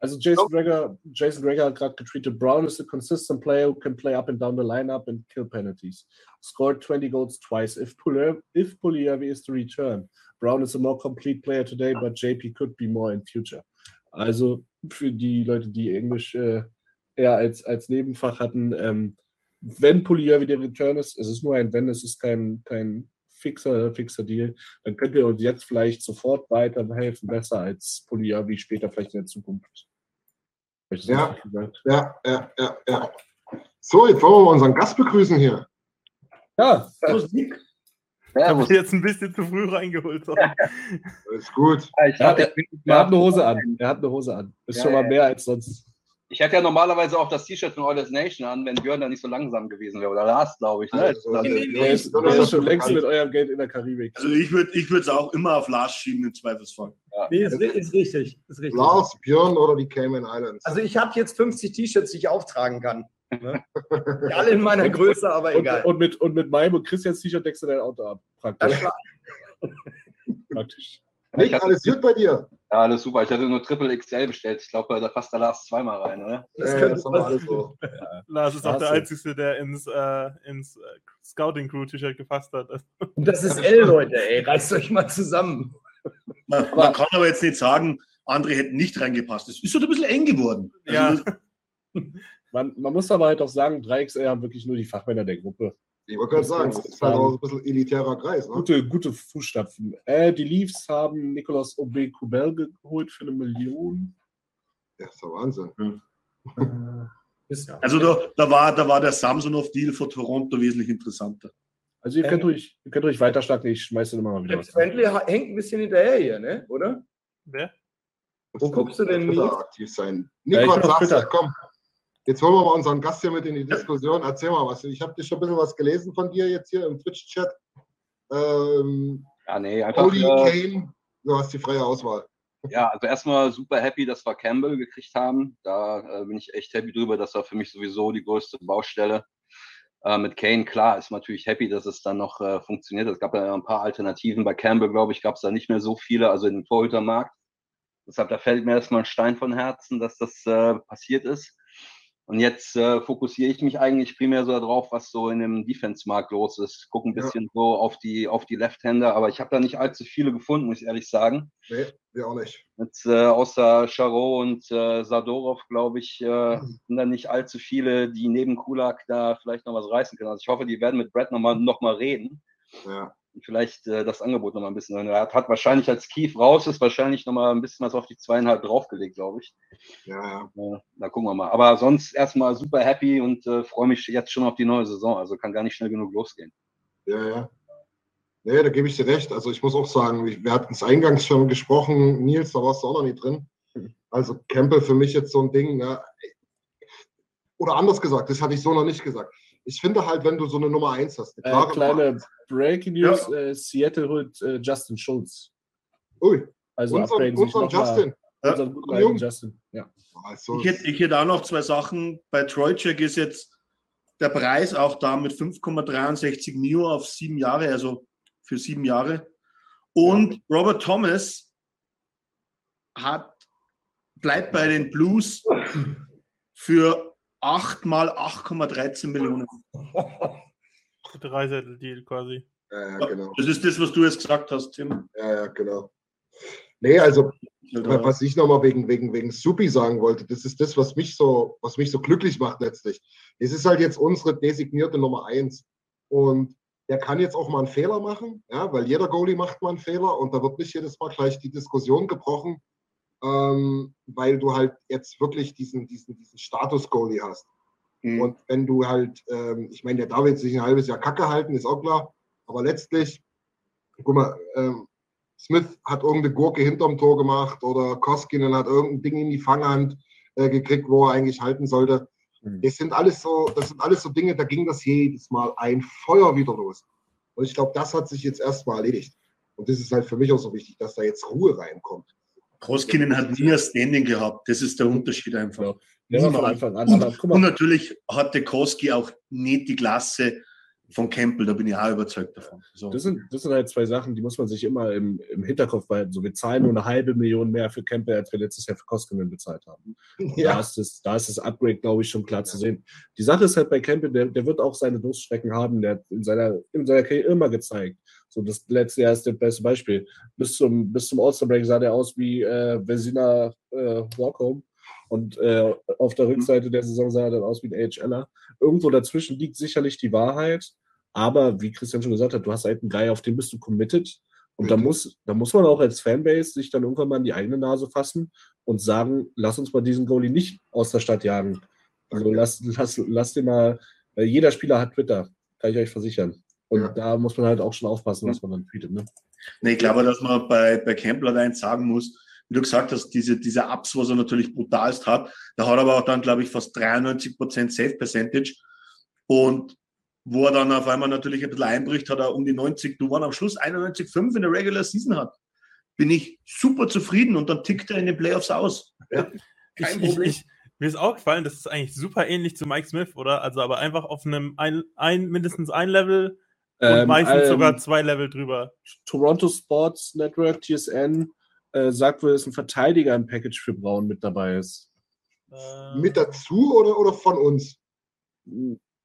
Also Jason Greger, Jason Greger hat gerade getweetet, Brown is a consistent player who can play up and down the lineup and kill penalties. Scored 20 goals twice. If Pulier, if Pulier is to return, Brown is a more complete player today, but JP could be more in future. Also für die Leute, die Englisch äh, eher als, als Nebenfach hatten, ähm, wenn Pulier wieder return ist, es ist nur ein Wenn, es ist kein, kein fixer, fixer Deal, dann könnt ihr uns jetzt vielleicht sofort weiterhelfen, besser als Pulier, wie später vielleicht in der Zukunft. Ja. Ja, ja, ja, ja. So, jetzt wollen wir mal unseren Gast begrüßen hier. Ja, Servus, Nick. Ich jetzt ein bisschen zu früh reingeholt. sorry. Ist gut. Ja, Ja, bin er hat eine Hose an. Er hat eine Hose an. Ist Ja, schon mal ja. mehr als sonst. Ich hätte ja normalerweise auch das T-Shirt von Oilers Nation an, wenn Björn da nicht so langsam gewesen wäre. Oder Lars, glaube ich. Ne? Also, Das- der- Der ist, schon längst mit eurem Geld in der Karibik. Also ich würde ich es auch immer auf Lars schieben im Zweifelsfall. Nee, ist, ist richtig. Ist richtig. Lars, Björn oder die Cayman Islands. Also ich habe jetzt 50 T-Shirts, die ich auftragen kann. Ne? Alle in meiner Größe, aber Und, egal. und, mit, und mit meinem und Christians T-Shirt deckst du dein Auto ab. Praktisch. Praktisch. Ich Nick, hatte, alles gut bei dir? ja, alles super. Ich hatte nur Triple XL bestellt. Ich glaube, da passt der Lars zweimal rein, oder? das Ja, könnte wir alles so. Lars ist auch der. Einzige, der ins, äh, ins äh, Scouting-Crew-T-Shirt gefasst hat. Und das ist L, Leute, ey. Reißt euch mal zusammen. Man, man kann aber jetzt nicht sagen, andere hätten nicht reingepasst. Es ist so ein bisschen eng geworden. Also Ja. das- Man, man muss aber halt auch sagen, 3XL haben wirklich nur die Fachmänner der Gruppe. Ich wollte gerade sagen, das ist halt auch ein bisschen elitärer Kreis. Ne? Gute, gute Fußstapfen. Äh, die Leafs haben Nicolas Obey Kubel geholt für eine Million. Ja, ist der Wahnsinn. Ist ja. Also da, da, war, da war der Samsonov-Deal für Toronto wesentlich interessanter. Also ihr könnt, ruhig, ihr könnt ruhig weiter starten, ich schmeiße immer mal wieder. Bentley ha- hängt ein bisschen hinterher hier, ne? Oder? Wer? Wo guckst du denn, Nils? aktiv sein? Ja, ich Nico, bin auf sagst du, Twitter. komm. Jetzt holen wir mal unseren Gast hier mit in die Diskussion. Erzähl mal was. Ich habe dir schon ein bisschen was gelesen von dir jetzt hier im Twitch-Chat. Ähm, Ja, nee, einfach. Cody Äh, Kane, du hast die freie Auswahl. ja, also erstmal super happy, dass wir Campbell gekriegt haben. Da äh, bin ich echt happy drüber. Das war für mich sowieso die größte Baustelle. Äh, mit Kane, klar, ist man natürlich happy, dass es dann noch äh, funktioniert. Es gab ja ein paar Alternativen. Bei Campbell, glaube ich, gab es da nicht mehr so viele, also in dem Torhütermarkt. Deshalb, da fällt mir erstmal ein Stein von Herzen, dass das äh, passiert ist. Und jetzt äh, fokussiere ich mich eigentlich primär so darauf, was so in dem Defense-Markt los ist. Gucke ein Ja. bisschen so auf die, auf die Left-Hander, aber ich habe da nicht allzu viele gefunden, muss ich ehrlich sagen. Nee, wir auch nicht. Jetzt, äh, außer Charo und äh, Sadorov, glaube ich, äh, sind da nicht allzu viele, die neben Kulak da vielleicht noch was reißen können. Also ich hoffe, die werden mit Brad nochmal noch mal reden Ja. Vielleicht äh, das Angebot nochmal ein bisschen. Er hat, hat wahrscheinlich, als Keith raus ist, wahrscheinlich nochmal ein bisschen was auf die zweieinhalb draufgelegt, glaube ich. Ja, ja. Äh, da gucken wir mal. Aber sonst erstmal super happy und äh, freue mich jetzt schon auf die neue Saison. Also kann gar nicht schnell genug losgehen. Ja, ja. Nee, da gebe ich dir recht. Also ich muss auch sagen, wir hatten es eingangs schon gesprochen, Nils, da warst du auch noch nicht drin. Also Campbell für mich jetzt so ein Ding, ne? oder anders gesagt, das hatte ich so noch nicht gesagt. Ich finde halt, wenn du so eine Nummer 1 hast, eine Äh, kleine Nummer Breaking News: äh, Seattle holt äh, Justin Schultz. Ui, Also unseren, unseren noch mal- Justin. Unseren guten Jung. Justin. Ja. Also, Ich hätte, ich hätte auch noch zwei Sachen. Bei Trojcek ist jetzt der Preis auch da mit 5,63 Mio auf sieben Jahre, also für sieben Jahre. Und Robert Thomas hat, bleibt bei den Blues für 8 mal 8,13 Millionen. Dreisettel-Deal quasi. ja, ja, genau. Das ist das, was du jetzt gesagt hast, Tim. Ja, ja, genau. Nee, also was ich nochmal wegen, wegen, wegen Supi sagen wollte, das ist das, was mich so, was mich so glücklich macht letztlich. Es ist halt jetzt unsere designierte Nummer eins. Und der kann jetzt auch mal einen Fehler machen, ja, weil jeder Goalie macht mal einen Fehler und da wird nicht jedes Mal gleich die Diskussion gebrochen, ähm, weil du halt jetzt wirklich diesen, diesen, diesen Status-Goalie hast. Mhm. Und wenn du halt, ähm, ich meine, der darf jetzt sich ein halbes Jahr Kacke halten, ist auch klar, aber letztlich, guck mal, ähm, Smith hat irgendeine Gurke hinterm Tor gemacht oder Koskinen hat irgendein Ding in die Fanghand äh, gekriegt, wo er eigentlich halten sollte. Mhm. Das sind alles so, das sind alles so Dinge, da ging das jedes Mal ein Feuer wieder los. Und ich glaube, das hat sich jetzt erstmal erledigt. Und das ist halt für mich auch so wichtig, dass da jetzt Ruhe reinkommt. Koskinen hat nie ein Standing gehabt. Das ist der Unterschied einfach. Ja. Von. Anfang an. Und, und natürlich hatte Koski auch nicht die Klasse von Campbell, da bin ich auch überzeugt davon. So. das sind, das sind halt zwei Sachen, die muss man sich immer im, im Hinterkopf behalten. So, wir zahlen nur eine halbe Million mehr für Campbell, als wir letztes Jahr für Koskinen bezahlt haben. Da, ist das, da ist das Upgrade, glaube ich, schon klar zu sehen. Die Sache ist halt bei Campbell, der, der wird auch seine Durststrecken haben. Der hat in seiner, in seiner Karriere immer gezeigt. So, das letzte Jahr ist das beste Beispiel. Bis zum, bis zum All-Star-Break sah der aus wie äh, Vezina äh, Walkhome. Und äh, auf der Rückseite der Saison sah er dann aus wie ein AHLer. Irgendwo dazwischen liegt sicherlich die Wahrheit. Aber wie Christian schon gesagt hat, du hast halt einen Guy, auf den bist du committed. Und da Mhm. muss, da muss man auch als Fanbase sich dann irgendwann mal in die eigene Nase fassen und sagen, lass uns mal diesen Goalie nicht aus der Stadt jagen. Also lass, lass, lass den mal, jeder Spieler hat Twitter, kann ich euch versichern. Und Ja. da muss man halt auch schon aufpassen, was man dann tweetet. Ne? Nee, ich glaube, dass man bei, bei Campbell eins sagen muss, wie du gesagt hast, diese, diese Ups, was er natürlich brutalst hat. Da hat er aber auch dann, glaube ich, fast 93% Safe Percentage. Und wo er dann auf einmal natürlich ein bisschen einbricht, hat er um die 90, du waren am Schluss 91,5 in der Regular Season hat. Bin ich super zufrieden und dann tickt er in den Playoffs aus. Ja, kein ich, Problem. Ich, ich, mir ist auch gefallen, das ist eigentlich super ähnlich zu Mike Smith, oder? Also aber einfach auf einem ein, ein mindestens ein Level und ähm, meistens ähm, sogar zwei Level drüber. Toronto Sports Network, TSN, äh, sagt wohl, dass ein Verteidiger im Package für Braun mit dabei ist. Äh, mit dazu oder, oder von uns?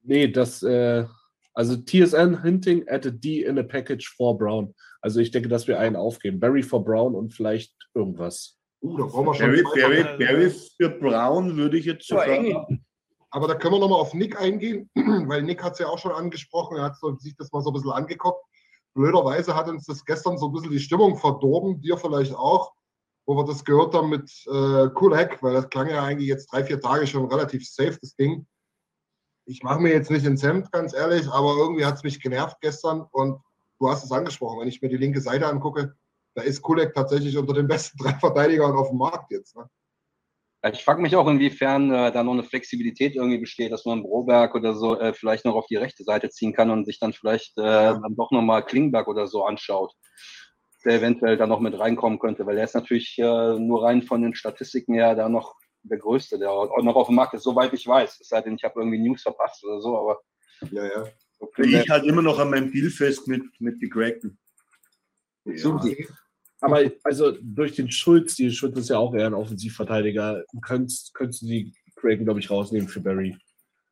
Nee, das, äh, also TSN hinting at a D in a package for Brown. Also ich denke, dass wir einen aufgeben. Barry for Brown und vielleicht irgendwas. Uh, da brauchen wir schon Barry, Barry, Barry für Brown würde ich jetzt sogar. Aber da können wir nochmal auf Nick eingehen, weil Nick hat es ja auch schon angesprochen. Er hat so, sich das mal so ein bisschen angeguckt. Blöderweise hat uns das gestern so ein bisschen die Stimmung verdorben, dir vielleicht auch, wo wir das gehört haben mit äh, Kulek, weil das klang ja eigentlich jetzt drei, vier Tage schon relativ safe, das Ding. Ich mache mir jetzt nicht ins Hemd, ganz ehrlich, aber irgendwie hat es mich genervt gestern und du hast es angesprochen, wenn ich mir die linke Seite angucke, da ist Kulek tatsächlich unter den besten drei Verteidigern auf dem Markt jetzt. Ne? Ich frage mich auch, inwiefern äh, da noch eine Flexibilität irgendwie besteht, dass man Broberg oder so äh, vielleicht noch auf die rechte Seite ziehen kann und sich dann vielleicht äh, dann doch nochmal Klingberg oder so anschaut, der eventuell da noch mit reinkommen könnte, weil er ist natürlich äh, nur rein von den Statistiken her da noch der Größte, der auch noch auf dem Markt ist, soweit ich weiß. Es sei denn, ich habe irgendwie News verpasst oder so, aber. Ja, ja. Okay, ich halt immer noch an meinem Deal fest mit, mit die Cracken. Ja. Aber also durch den Schulz, die Schulz ist ja auch eher ein Offensivverteidiger, könntest, könntest du die Cragen, glaube ich, rausnehmen für Barry.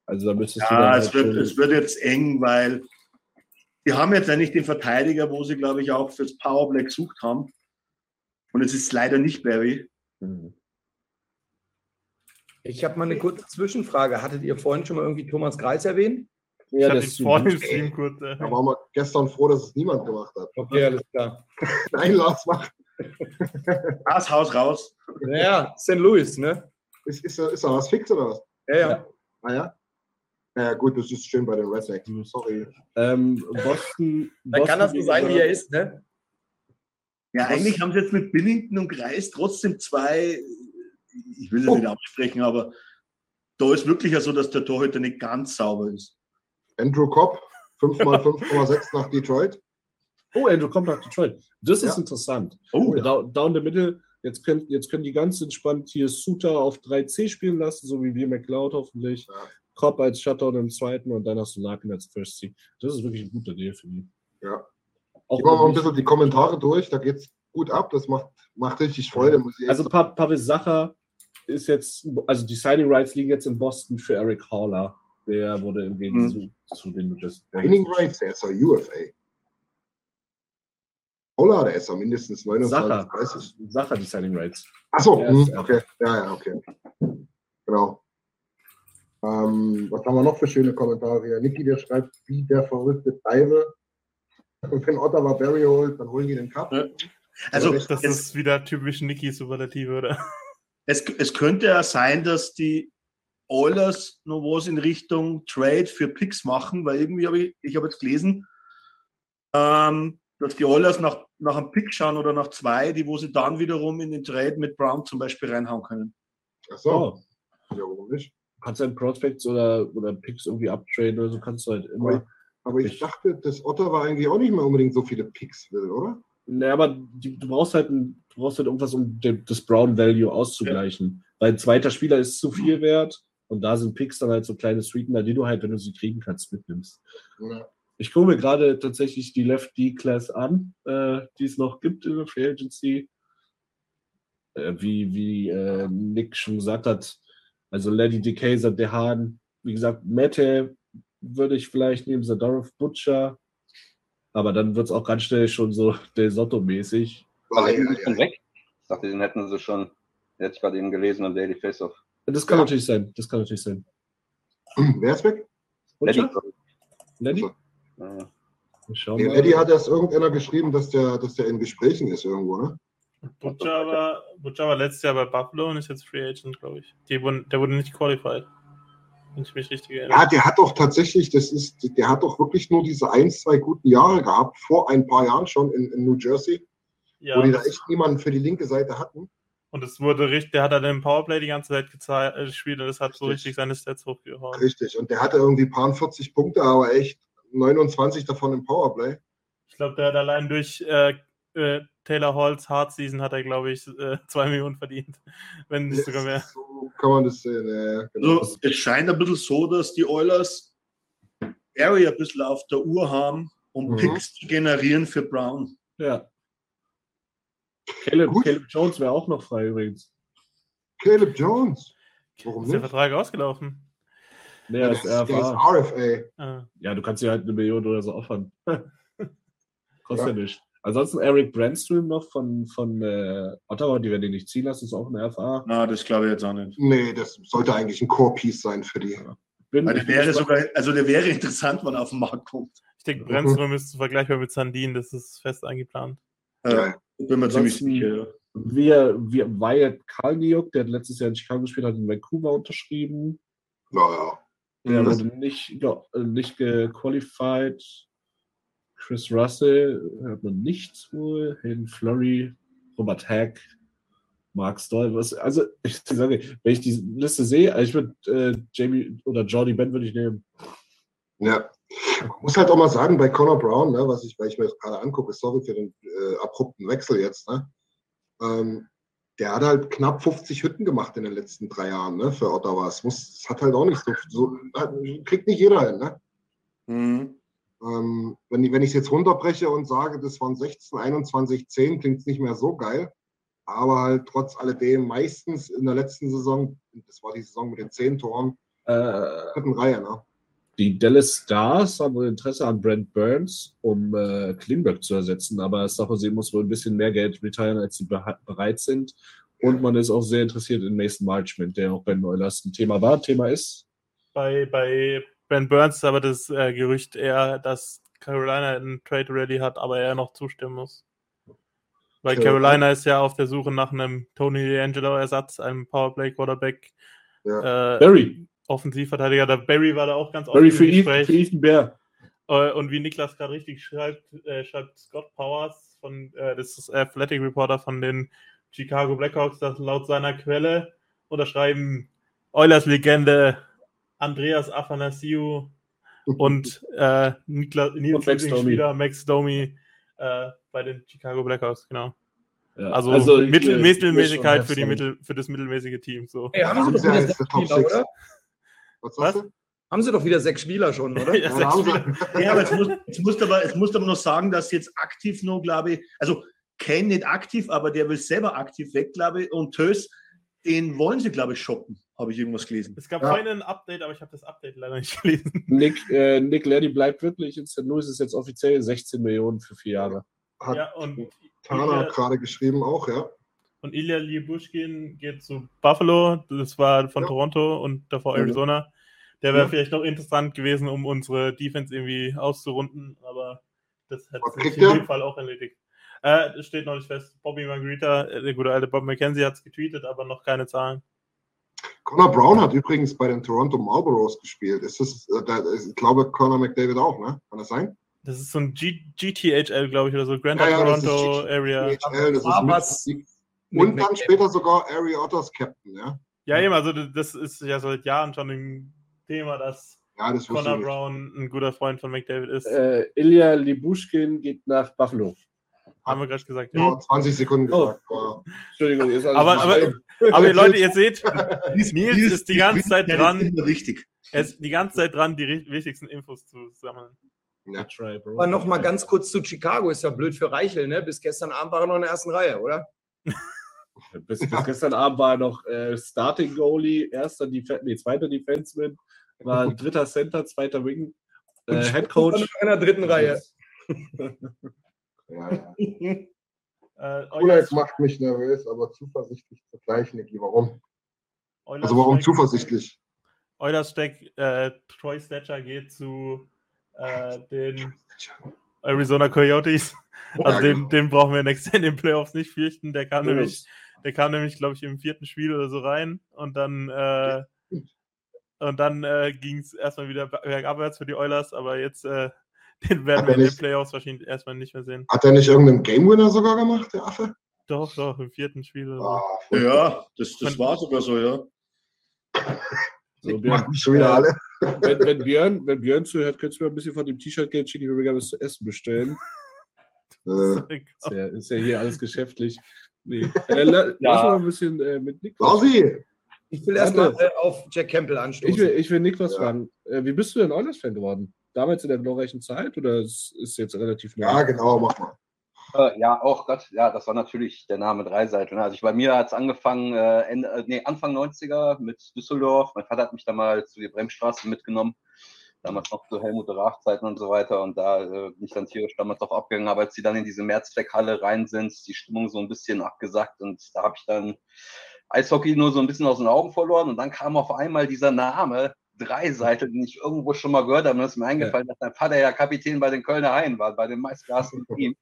Also da müsstest ja, du. Ja, es, halt wird, es wird jetzt eng, weil die haben jetzt eigentlich den Verteidiger, wo sie, glaube ich, auch fürs Powerplay gesucht haben. Und es ist leider nicht Barry. Mhm. Ich habe mal eine kurze Zwischenfrage. Hattet ihr vorhin schon mal irgendwie Thomas Kreis erwähnt? Ja, ich das vor dem Stream kurz. Äh. Da waren wir gestern froh, dass es niemand gemacht hat. Okay, alles klar. Nein, Lars, mach. Das Haus raus. Ja, St. Louis, ne? Ist, ist, ist da was fix oder was? Ja, ja. Ah ja? Ja, gut, das ist schön bei den Red Sox. Sorry. Ähm, Boston. Dann kann das so sein, wie er ist, ne? Ja, eigentlich haben sie jetzt mit Billington und Kreis trotzdem zwei, ich will das oh. nicht absprechen, aber da ist wirklich ja so, dass der Torhüter nicht ganz sauber ist. Andrew Cobb, 5 mal 5,6 nach Detroit. Oh, Andrew Cobb nach Detroit. Das ist ja. interessant. Oh, ja. down, down the middle. Jetzt können, jetzt können die ganz entspannt hier Suter auf 3C spielen lassen, so wie wir McLeod hoffentlich. Ja. Cobb als Shutdown im zweiten und dann hast du Larkin als First C. Das ist wirklich ein guter Deal für die. Ja. Auch ich mache mal ein bisschen die Kommentare durch, da geht es gut ab. Das macht, macht richtig Freude. Muss ich also pa Pavel Sacher ist jetzt, also die Signing Rights liegen jetzt in Boston für Eric Haller. Der wurde im Gegensatz hm. zu den Just. Signing Rights, der ist doch UFA. Holla, der ist doch mindestens 29, Sacher. 30. Sacher, die Signing Rights. Achso, hm, okay. Ja, ja, okay. Genau. Ähm, was haben wir noch für schöne Kommentare hier? Niki, der schreibt, wie der verrückte Teile. Und wenn Ottawa Barry holt, dann holen die den Cup. Ja. Also, das, das ist wieder typisch Niki Superlative, oder? Es, es könnte ja sein, dass die Oilers noch was in Richtung Trade für Picks machen, weil irgendwie habe ich, ich habe jetzt gelesen, ähm, dass die Oilers nach, nach einem Pick schauen oder nach zwei, die wo sie dann wiederum in den Trade mit Brown zum Beispiel reinhauen können. Ach so. Oh. Ja, warum nicht? Kannst du halt Prospects oder, oder Picks irgendwie uptraden oder so kannst du halt immer. Aber, aber ich dachte, dass Ottawa eigentlich auch nicht mehr unbedingt so viele Picks will, oder? Ne, aber die, du brauchst halt ein, du brauchst halt irgendwas, um de, das Brown Value auszugleichen. Ja. Weil ein zweiter Spieler ist zu viel wert und da sind Picks dann halt so kleine Sweetener, die du halt, wenn du sie kriegen kannst, mitnimmst. Ja. Ich gucke mir gerade tatsächlich die Left D-Class an, äh, die es noch gibt in der Free Agency. Äh, wie wie äh, Nick schon gesagt hat, also Lady DeKayser, Dehan, wie gesagt, Mette würde ich vielleicht nehmen, Zadorov Butcher, aber dann wird es auch ganz schnell schon so Del Sotto-mäßig. War ja, ja, schon weg? Ich dachte, den hätten sie schon, hätte ich gerade eben gelesen am Daily Face-Off. Das kann ja. natürlich sein. Das kann natürlich sein. Wer ist weg? Lenny. Lenny? Ja. Nee, Eddie hat erst irgendeiner geschrieben, dass der, dass der in Gesprächen ist irgendwo, ne? Butcher war, Butcher war letztes Jahr bei Buffalo und ist jetzt Free Agent, glaube ich. Die wurden, der wurde nicht qualified. Wenn ich mich richtig erinnere. Ja, der hat doch tatsächlich, das ist, der hat doch wirklich nur diese ein, zwei guten Jahre gehabt, vor ein paar Jahren schon in, in New Jersey, ja, wo die da echt niemanden für die linke Seite hatten. Und es wurde richtig, der hat dann im Powerplay die ganze Zeit äh, gespielt und das hat so Richtig. richtig seine Stats hochgehauen. Richtig. Und der hatte irgendwie paar 40 Punkte, aber echt 29 davon im Powerplay. Ich glaube, der hat allein durch äh, äh, Taylor Halls Hard Season hat er, glaube ich, äh, zwei Millionen verdient. Wenn nicht sogar mehr. So kann man das sehen. Ja, ja, genau. Also, es scheint ein bisschen so, dass die Oilers Area ein bisschen auf der Uhr haben, um Mhm. Picks zu generieren für Brown. Ja. Caleb. Caleb Jones wäre auch noch frei übrigens. Caleb Jones. Warum Ist der nicht? Vertrag ausgelaufen? Nee, Der als ist, der ist RFA. RFA. Ja, du kannst dir halt eine Million oder so opfern. Kostet ja. Ja. nicht. Ansonsten Eric Brandstream noch von, von äh, Ottawa, die werden den nicht ziehen lassen, ist auch ein RFA. Na, das glaube ich jetzt auch nicht. Nee, das sollte eigentlich ein Core-Piece sein für die. Bin, Weil der wäre sogar, also der wäre interessant, wenn er auf den Markt kommt. ich denke, Brennström ist vergleichbar mit Sandin, das ist fest eingeplant. Ja. Bin mir ziemlich sicher. wir, wir, Wyatt Kalniuk, der hat letztes Jahr in Chicago gespielt, hat in Vancouver unterschrieben. Naja. Der Mhm. wurde nicht, ja, nicht gequalified. Chris Russell hört man nichts wohl. Hayden Flurry, Robert Hack, Mark Stoll. Was, also, ich sage, wenn ich die Liste sehe, also ich würde äh, Jamie oder Jordy Ben würde ich nehmen. Ja. Man muss halt auch mal sagen, bei Connor Brown, ne, was ich, weil ich mir das gerade angucke, sorry für den äh, abrupten Wechsel jetzt, ne? Ähm, der hat halt knapp 50 Hütten gemacht in den letzten drei Jahren, ne, für Ottawa. Es muss, das hat halt auch nicht so, so kriegt nicht jeder hin, ne? Mhm. Ähm, wenn ich wenn ich es jetzt runterbreche und sage, das waren 16, 21, 10, klingt es nicht mehr so geil. Aber halt trotz alledem meistens in der letzten Saison, das war die Saison mit den 10 Toren, Äh, dritten Reihe, ne? Die Dallas Stars haben Interesse an Brent Burns, um äh, Klingberg zu ersetzen, aber Jose muss wohl ein bisschen mehr Geld retiren, als sie bereit sind. Und man ist auch sehr interessiert in Mason Marchment, der auch bei den Oilers ein Thema war. Thema ist, Bei, bei Ben Burns ist aber das äh, Gerücht eher, dass Carolina einen Trade ready hat, aber er noch zustimmen muss. Weil Carolina- Carolina ist ja auf der Suche nach einem Tony D'Angelo-Ersatz, einem Powerplay-Quarterback, Ja. äh, Barry. Offensivverteidiger. Der Barry war da auch ganz Barry oft für, im Ethan, Gespräch. für Ethan Bear. Äh, Und wie Niklas gerade richtig schreibt, äh, schreibt Scott Powers, von, äh, das ist Athletic Reporter von den Chicago Blackhawks, dass laut seiner Quelle unterschreiben Oilers Legende Andreas Afanasiou und äh, Niklas, Nils Und Max Lieblingsspieler Max Domi äh, bei den Chicago Blackhawks, genau. Ja, Also, Mittel, äh, Mittelmäßigkeit für, die Mittel, für das mittelmäßige Team. So. Ey, haben Haben sie doch Top Spieler, 6. oder? Was sagst Was? du? Haben sie doch wieder sechs Spieler schon, oder? Ja, Ja, Spieler. Ja, aber jetzt, muss, jetzt, du aber jetzt du aber noch sagen, dass jetzt aktiv nur, glaube ich, also Kane nicht aktiv, aber der will selber aktiv weg, glaube ich. Und Tös, den wollen sie, glaube ich, shoppen, habe ich irgendwas gelesen. Es gab Ja. vorhin ein Update, aber ich habe das Update leider nicht gelesen. Nick, äh, Nick Leddy bleibt wirklich in St. Louis, ist jetzt offiziell 16 Millionen für vier Jahre. Hat Ja, und Tana gerade geschrieben auch, ja. Und Ilya Liebuschkin geht zu Buffalo, das war von Ja. Toronto und davor. Arizona. Der wäre Ja. vielleicht noch interessant gewesen, um unsere Defense irgendwie auszurunden, aber das hat sich in dem Fall auch erledigt. Äh, steht noch nicht fest. Bobby Margarita, äh, der gute alte Bob McKenzie hat es getweetet, aber noch keine Zahlen. Connor Brown hat übrigens bei den Toronto Marlboros gespielt. Ist das, äh, ich glaube, Connor McDavid auch, ne? Kann das sein? Das ist so ein G GTHL, glaube ich, oder so. Grand Ja, ja, Toronto Area. DHL, das ist und dann später sogar Ari Otters Captain, ja? Ja, eben, also das ist ja seit Jahren schon ein Thema, dass Ja, Connor. Brown ein guter Freund von McDavid ist. Äh, Ilya Libuschkin geht nach Buffalo. Haben wir gerade gesagt. Ja. Vor 20 Sekunden Oh. gesagt. War. Entschuldigung, ist alles Aber, aber, aber Leute, ihr seht, Nils ist die ganze Zeit dran. Richtig. er ist die ganze Zeit dran, die wichtigsten Infos zu sammeln. Ja. Try, bro. Aber noch mal ganz kurz zu Chicago. Ist ja blöd für Reichel, ne? Bis gestern Abend war er noch in der ersten Reihe, oder? Bis, bis gestern Abend war er noch äh, Starting Goalie, erster Def nee, zweiter Defenseman, war dritter Center, zweiter Wing, äh, Und Head Coach. in der dritten Reihe. Ja, ja. Äh, macht mich nervös, aber zuversichtlich zugleich, Niki. Warum? Oilers, Also warum Steck- zuversichtlich? Oilers Steck, äh, Troy Stetcher geht zu äh, den Arizona Coyotes. Also den, genau. den brauchen wir nächstes Jahr in den Playoffs nicht fürchten. Der kam Ja. nämlich, der kam nämlich, glaube ich, im vierten Spiel oder so rein und dann äh, und dann äh, ging es erstmal wieder bergabwärts für die Oilers, aber jetzt äh, den werden Hat wir in den Playoffs wahrscheinlich erstmal nicht mehr sehen. Hat er nicht irgendeinen Game Winner sogar gemacht, der Affe? Doch, doch, im vierten Spiel. Oder so. Ah. Ja, das, das war sogar so, ja. So, Machen schon wieder alle. wenn, wenn, Björn, wenn Björn zuhört, könntest du mir ein bisschen von dem T-Shirt Geld schicken, ich würde gerne was zu essen bestellen. Äh, Ist ja, ist ja hier alles geschäftlich. Nee. Äh, la, Lass mal ein bisschen äh, mit Nick. Lausi! Ich will erstmal äh, auf Jack Campbell anstoßen. Ich will, ich will Nick was Ja. fragen. Äh, wie bist du denn Oilers-Fan geworden? Damals in der glorreichen Zeit oder ist, ist jetzt relativ neu? Ja, genau, mach mal. Äh, ja, auch Gott, ja, das war natürlich der Name Dreiseitel. ne? Also ich, bei mir hat es angefangen, äh, Ende, äh, nee, Anfang 90er mit Düsseldorf. Mein Vater hat mich da mal zu der Bremstraße mitgenommen. Damals noch zu Helmut Rach-Zeiten und so weiter. Und da äh, bin ich dann tierisch damals drauf abgegangen. Aber als sie dann in diese Mehrzweckhalle rein sind, ist die Stimmung so ein bisschen abgesackt. Und da habe ich dann Eishockey nur so ein bisschen aus den Augen verloren. Und dann kam auf einmal dieser Name Dreiseitel, den ich irgendwo schon mal gehört habe. Und das ist mir eingefallen, dass mein Vater ja Kapitän bei den Kölner Haien war, bei dem meistgehassten Team.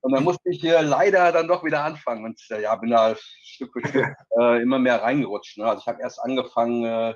Und dann musste ich hier leider dann doch wieder anfangen und äh, ja, bin da Stück für Stück äh, immer mehr reingerutscht. Ne? Also ich habe erst angefangen, äh,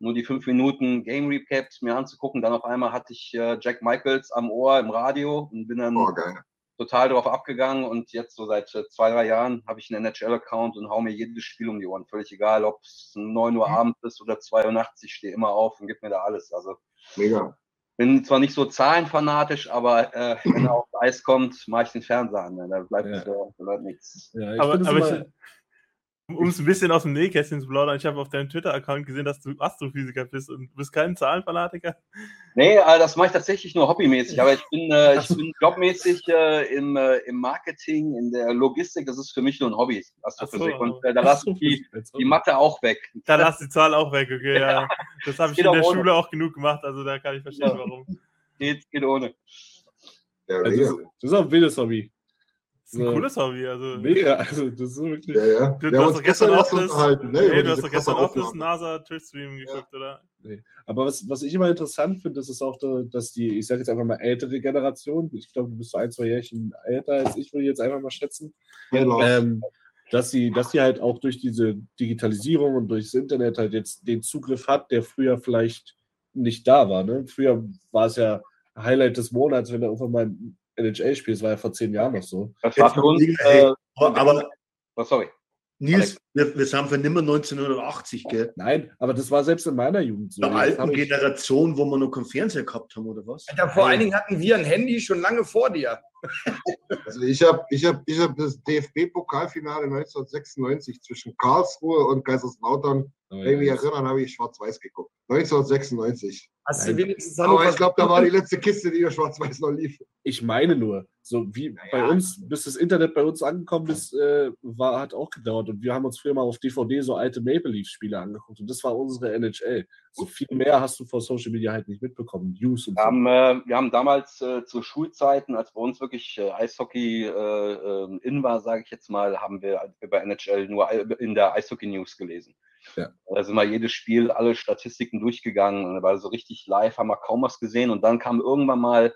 nur die fünf Minuten Game Recaps mir anzugucken. Dann auf einmal hatte ich äh, Jack Michaels am Ohr im Radio und bin dann Oh, geil. Total drauf abgegangen. Und jetzt so seit äh, zwei, drei Jahren habe ich einen NHL-Account und hau mir jedes Spiel um die Ohren. Völlig egal, ob es 9 Uhr abends ist oder 2 Uhr nachts. Ich stehe immer auf und gebe mir da alles. Also Mega. bin zwar nicht so zahlenfanatisch, aber äh, wenn er aufs Eis kommt, mache ich den Fernseher an. Ne? Da bleibt, Ja. äh, da bleibt nichts. Ja, ich aber aber immer- ich, um es ein bisschen aus dem Nähkästchen zu plaudern, ich habe auf deinem Twitter-Account gesehen, dass du Astrophysiker bist und du bist kein Zahlenfanatiker. Nee, äh, das mache ich tatsächlich nur hobbymäßig, aber ich bin, äh, ich bin jobmäßig äh, im, äh, im Marketing, in der Logistik, das ist für mich nur ein Hobby, Astrophysik. So. Und äh, da lasse ich die, die Mathe auch weg. Da lass die Zahl auch weg, okay? Ja. Das habe ich in der ohne. Schule auch genug gemacht, also da kann ich verstehen, Ja. warum. Geht, geht ohne. Ja, Also, das ist auch ein wildes Hobby. Das ist ein So. cooles Hobby. Also, Mega, also das ist wirklich. Ja, ja. Du, du haben hast doch gestern auch das, ne? nee, über du hast doch gestern auch das Aufnahme. NASA Twitch-Stream geguckt, oder? Aber was, was ich immer interessant finde, das ist auch, da- dass die, ich sage jetzt einfach mal ältere Generation, ich glaube, du bist so ein, zwei Jährchen älter als ich, will ich jetzt einfach mal schätzen, Lars. ähm, dass sie, dass sie halt auch durch diese Digitalisierung und durchs Internet halt jetzt den Zugriff hat, der früher vielleicht nicht da war. Ne? Früher war es ja Highlight des Monats, wenn du irgendwann mal ein NHL-Spiel, das war ja vor zehn Jahren noch so. Das war für uns. Ey, Äh, aber oh, sorry. Nils, wir, wir sind für nimmer 1980, gell? Nein, aber das war selbst in meiner Jugend so. Der Jetzt alten Generation, wo wir noch keinen Fernseher gehabt haben, oder was? Alter, vor allen Dingen hatten wir ein Handy schon lange vor dir. Also ich habe ich hab, ich hab das DFB-Pokalfinale 1996 zwischen Karlsruhe und Kaiserslautern, Wenn ich mich ja. erinnern, habe ich schwarz-weiß geguckt. 1996. Hast du wenigstens Aber ich glaube, da war die letzte Kiste, die über schwarz-weiß noch lief. Ich meine nur, so wie bei uns, bis das Internet bei uns angekommen ist, äh, war, hat auch gedauert. Und wir haben uns früher mal auf DVD so alte Maple Leaf-Spiele angeguckt. Und das war unsere NHL. So viel mehr hast du vor Social Media halt nicht mitbekommen. News und Wir haben, äh, wir haben damals äh, zu Schulzeiten, als bei uns wirklich äh, Eishockey äh, äh, in war, sage ich jetzt mal, haben wir über NHL nur in der Eishockey News gelesen. Ja. Da sind wir jedes Spiel, alle Statistiken durchgegangen und war so richtig live, haben wir kaum was gesehen und dann kam irgendwann mal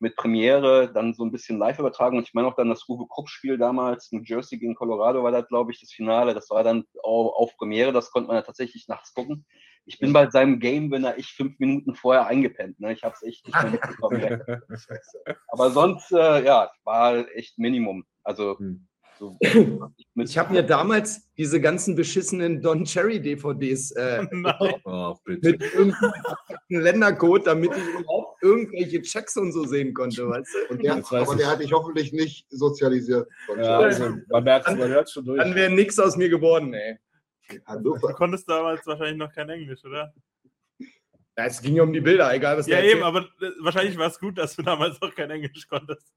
mit Premiere dann so ein bisschen live übertragen und ich meine auch dann das Uwe Krupp Spiel damals, New Jersey gegen Colorado war das, glaube ich, das Finale, das war dann auf, auf Premiere, das konnte man ja tatsächlich nachts gucken. Ich bin bei seinem Game Winner ich fünf Minuten vorher eingepennt. Ne? Ich habe es echt nicht mehr mitbekommen. Aber sonst, äh, ja, war echt Minimum. Also, Hm. So, Ich habe mir damals diese ganzen beschissenen Don Cherry DVDs äh, Nein. Oh, mit irgendeinem Ländercode, damit ich überhaupt irgendwelche Checks und so sehen konnte, weißt du? Und der, Das aber ich. der hat dich hoffentlich nicht sozialisiert. Ja, also, man merkt man hört schon durch. Dann wäre nichts aus mir geworden, ey. Du konntest damals wahrscheinlich noch kein Englisch, oder? Ja, es ging ja um die Bilder, egal was Ja, eben, erzählt. aber äh, wahrscheinlich war es gut, dass du damals noch kein Englisch konntest.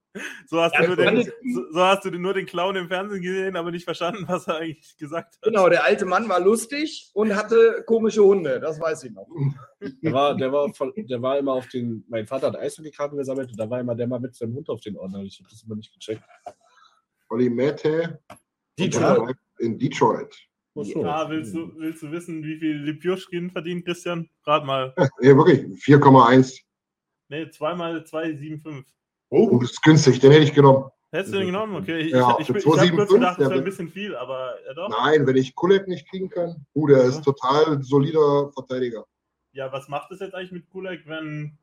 So hast, Ja, du, nur den, so, so hast du nur den Clown im Fernsehen gesehen, aber nicht verstanden, was er eigentlich gesagt hat. Genau, der alte Mann war lustig und hatte komische Hunde, das weiß ich noch. Der war, der, war von, der war immer auf den. Mein Vater hat Eishockeykarten gesammelt und da war immer der mal mit seinem Hund auf den Ordner. Ich habe das immer nicht gecheckt. Olli Mette Detroit. in Detroit. So. Ah, willst du, willst du wissen, wie viel Lipjuschkin verdient, Christian? Rat mal. Ja, wirklich. 4,1. Ne, zweimal 2,75. Oh, das ist günstig, den hätte ich genommen. Hättest du den genommen? Okay, ich, Ja, ich, ich, ich, habe kurz 2,75, gedacht, das wäre ein bisschen viel, aber ja doch. Nein, wenn ich Kulek nicht kriegen kann, uh, der ist total solider Verteidiger. Ja, was macht es jetzt eigentlich mit Kulak, wenn.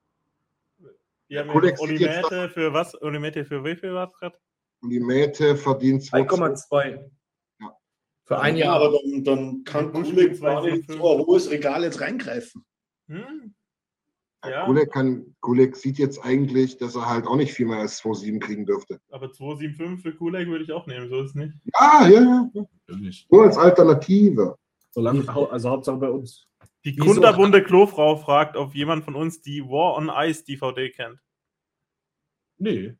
Wir haben ja jetzt Olimete für was? Olimete für wie viel war es gerade? Limete verdient 2,2. Für ein Ja, Jahr. aber dann, dann kann Kulik nicht 2,75. so ein hohes Regal jetzt reingreifen. Hm? Ja. Ja, Kulek, kann, Kulek sieht jetzt eigentlich, dass er halt auch nicht viel mehr als 2,7 kriegen dürfte. aber 275 für Kulak würde ich auch nehmen, so ist es nicht. Ja, ja, ja. Nur als Alternative. Solange, also Hauptsache bei uns. Die kunterbunte Klofrau fragt, ob jemand von uns die War on Ice DVD kennt. Nee.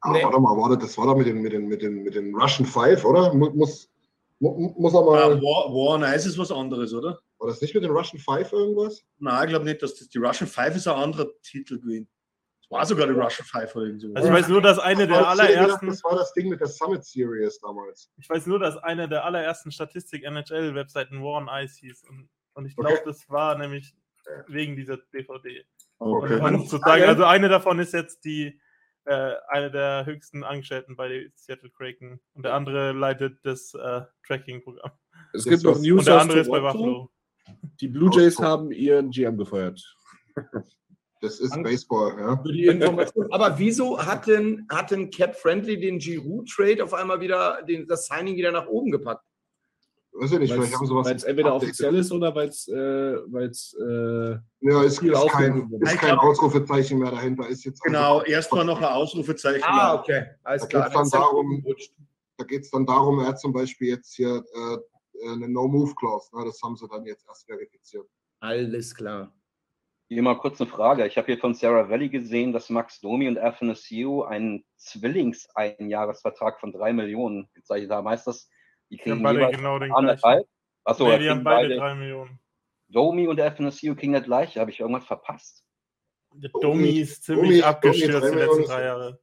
Aber Nee. warte mal, warte, das war doch mit den, mit den, mit den, mit den Russian Five, oder? Mu- Muss, mu- muss er Ah, mal. War, War on Ice ist was anderes, oder? War das nicht mit den Russian Five irgendwas? Nein, ich glaube nicht, dass das die Russian Five ist ein anderer Titel gewesen. Es war sogar die Russian Five oder irgend so. Also ich weiß nur, dass eine der allerersten, Das war das Ding mit der Summit Series damals. ich weiß nur, dass eine der allerersten Statistik-NHL-Webseiten War on Ice hieß. Und, und ich glaube, Okay. das war nämlich wegen dieser DVD. okay. Und, und sozusagen, also eine davon ist jetzt die äh, eine der höchsten Angestellten bei den Seattle Kraken und der andere leitet das äh, Tracking-Programm. Es gibt noch News Und der andere ist bei. Buffalo. Die Blue Jays haben ihren GM gefeuert. Das ist Baseball, ja. Für die Information. Aber wieso hat denn, hat denn Cap Friendly den Giroud-Trade auf einmal wieder, den, das Signing wieder nach oben gepackt? Weiß ich nicht, vielleicht haben sie was. Weil es entweder updated. offiziell ist oder weil es äh, weil's, äh, Ja, ist, ist kein, ist kein glaub- Ausrufezeichen mehr dahinter. Ist jetzt Genau, einfach- erst war noch ein Ausrufezeichen. Ah, okay. Alles Da klar. geht's dann darum-. Da geht es dann darum, er hat zum Beispiel jetzt hier äh, eine No-Move-Clause. Ne? Das haben sie dann jetzt erst verifiziert. Alles klar. Hier mal kurz eine Frage. Ich habe hier von Sarah Valley gesehen, dass Max Domi und Athanasiou einen Zwillings-Einjahresvertrag von drei Millionen gezeichnet haben. Heißt das, die kriegen beide jeweils genau den gleichen. anderthalb? Achso, nee, die haben beide beide, drei Millionen. Domi und Athanasiou kriegen das gleiche. Habe ich irgendwas verpasst? Der Domi- Domi ist ziemlich Domi- Domi abgestürzt drei die letzten drei Jahre.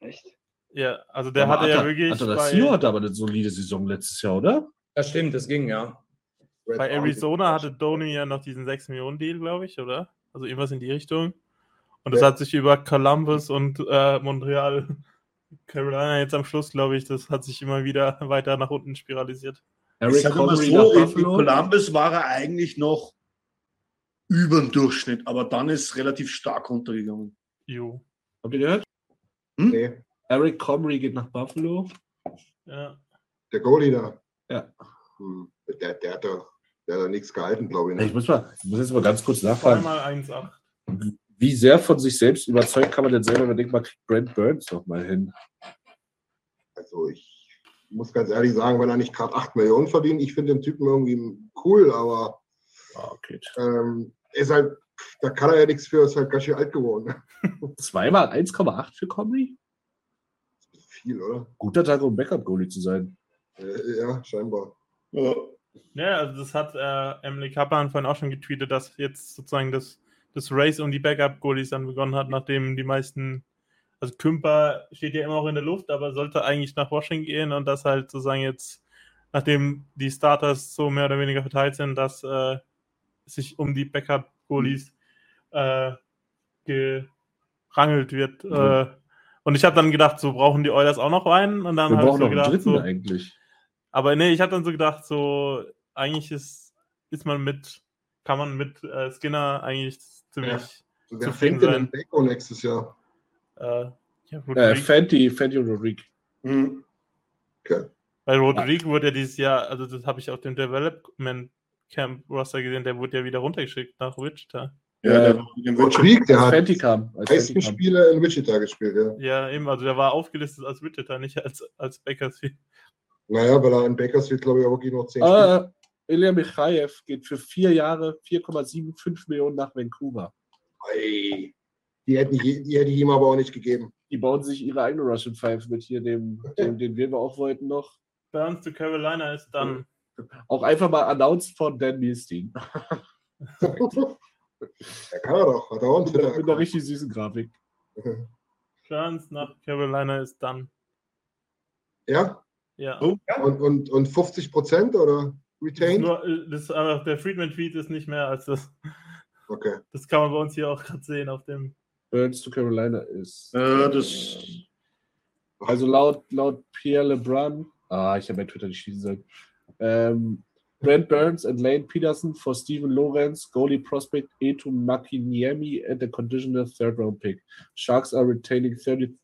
Echt? Ja, also der aber hatte ja wirklich Atanasio bei, hatte aber eine solide Saison letztes Jahr, oder? Das stimmt, das ging, ja. Red bei Arizona hatte Domi ja noch diesen 6 Millionen Deal, glaube ich, oder? Also irgendwas in die Richtung. Und das Ja. hat sich über Columbus und äh, Montreal, Carolina jetzt am Schluss, glaube ich, das hat sich immer wieder weiter nach unten spiralisiert. Ich Eric sag mal Comrie so, nach in. Columbus war er eigentlich noch über dem Durchschnitt, aber dann ist es relativ stark runtergegangen. Jo. Habt ihr gehört? Nee, Eric Comrie geht nach Buffalo. Ja. der Goalie da. Ja. Hm, Der, der, hat da, der hat da nichts gehalten, glaube ich. Ich Ne? muss, mal, ich muss jetzt mal ganz kurz nachfragen. Zweimal 1,8. Wie sehr von sich selbst überzeugt kann man denn selber, wenn man denkt, man kriegt Brent Burns noch mal hin? Also ich muss ganz ehrlich sagen, wenn er nicht gerade 8 Millionen verdient, ich finde den Typen irgendwie cool, aber Ah, okay. ähm, er ist halt, da kann er ja nichts für, ist halt ganz schön alt geworden. Zweimal 1,8 für Comrie? Viel, oder? Guter Tag, um Backup-Goalie zu sein. Äh, ja, scheinbar. Ja. Ja, also das hat äh, Emily Kaplan vorhin auch schon getweetet, dass jetzt sozusagen das, das Race um die Backup-Goalies dann begonnen hat, nachdem die meisten, also Kümper steht ja immer noch in der Luft, aber sollte eigentlich nach Washington gehen und das halt sozusagen jetzt, nachdem die Starters so mehr oder weniger verteilt sind, dass äh, sich um die Backup-Goalies äh, gerangelt wird. Mhm. Äh, und ich habe dann gedacht, so brauchen die Oilers auch noch einen und dann habe ich so gedacht, dritten so, eigentlich. aber nee, ich habe dann so gedacht, so eigentlich ist, ist man mit, kann man mit äh, Skinner eigentlich ziemlich Wer Zufrieden fängt denn in Beko nächstes Jahr? äh, ja, Äh, Fenty, Fenty und Rodrigue. Hm. Okay. weil Rodrigue wurde ja dieses Jahr, also das habe ich auf dem Development Camp Roster gesehen, der wurde ja wieder runtergeschickt nach Wichita. Ja, Ja, der, wird schon- Rodrigue, der hat Fenty kam. Als Fenty meisten kam. Spiele in Wichita gespielt, ja. Ja, eben, also der war aufgelistet als Wichita, nicht als, als Bakersfield. Naja, weil er in Bakersfield, glaube ich, auch wirklich noch 10 Spiele. Ah, Ilya Michaev geht für vier Jahre 4,75 Millionen nach Vancouver. Ey, die, hätten, die hätte ich ihm aber auch nicht gegeben. Die bauen sich ihre eigene Russian Five mit hier, dem, dem den wir auch wollten noch. Burns to Carolina ist dann Auch einfach mal announced von Dan Milstein. Ja, kann er doch. Hat er auch Mit einer, mit einer richtig süßen Grafik. Burns nach Carolina ist dann. Ja? Ja. Und, und, und 50 Prozent oder retained? nur, äh, das, aber der Friedman-Tweet ist nicht mehr als das. Okay. Das kann man bei uns hier auch gerade sehen auf dem. Burns to Carolina ist. Ja, das- Also laut, laut Pierre LeBrun, ah, ich habe bei Twitter nicht schließen sollen. Ähm, Brent Burns and Lane Peterson for Steven Lawrence, goalie prospect Etu Makiniemi and a conditional third round pick. Sharks are retaining 30,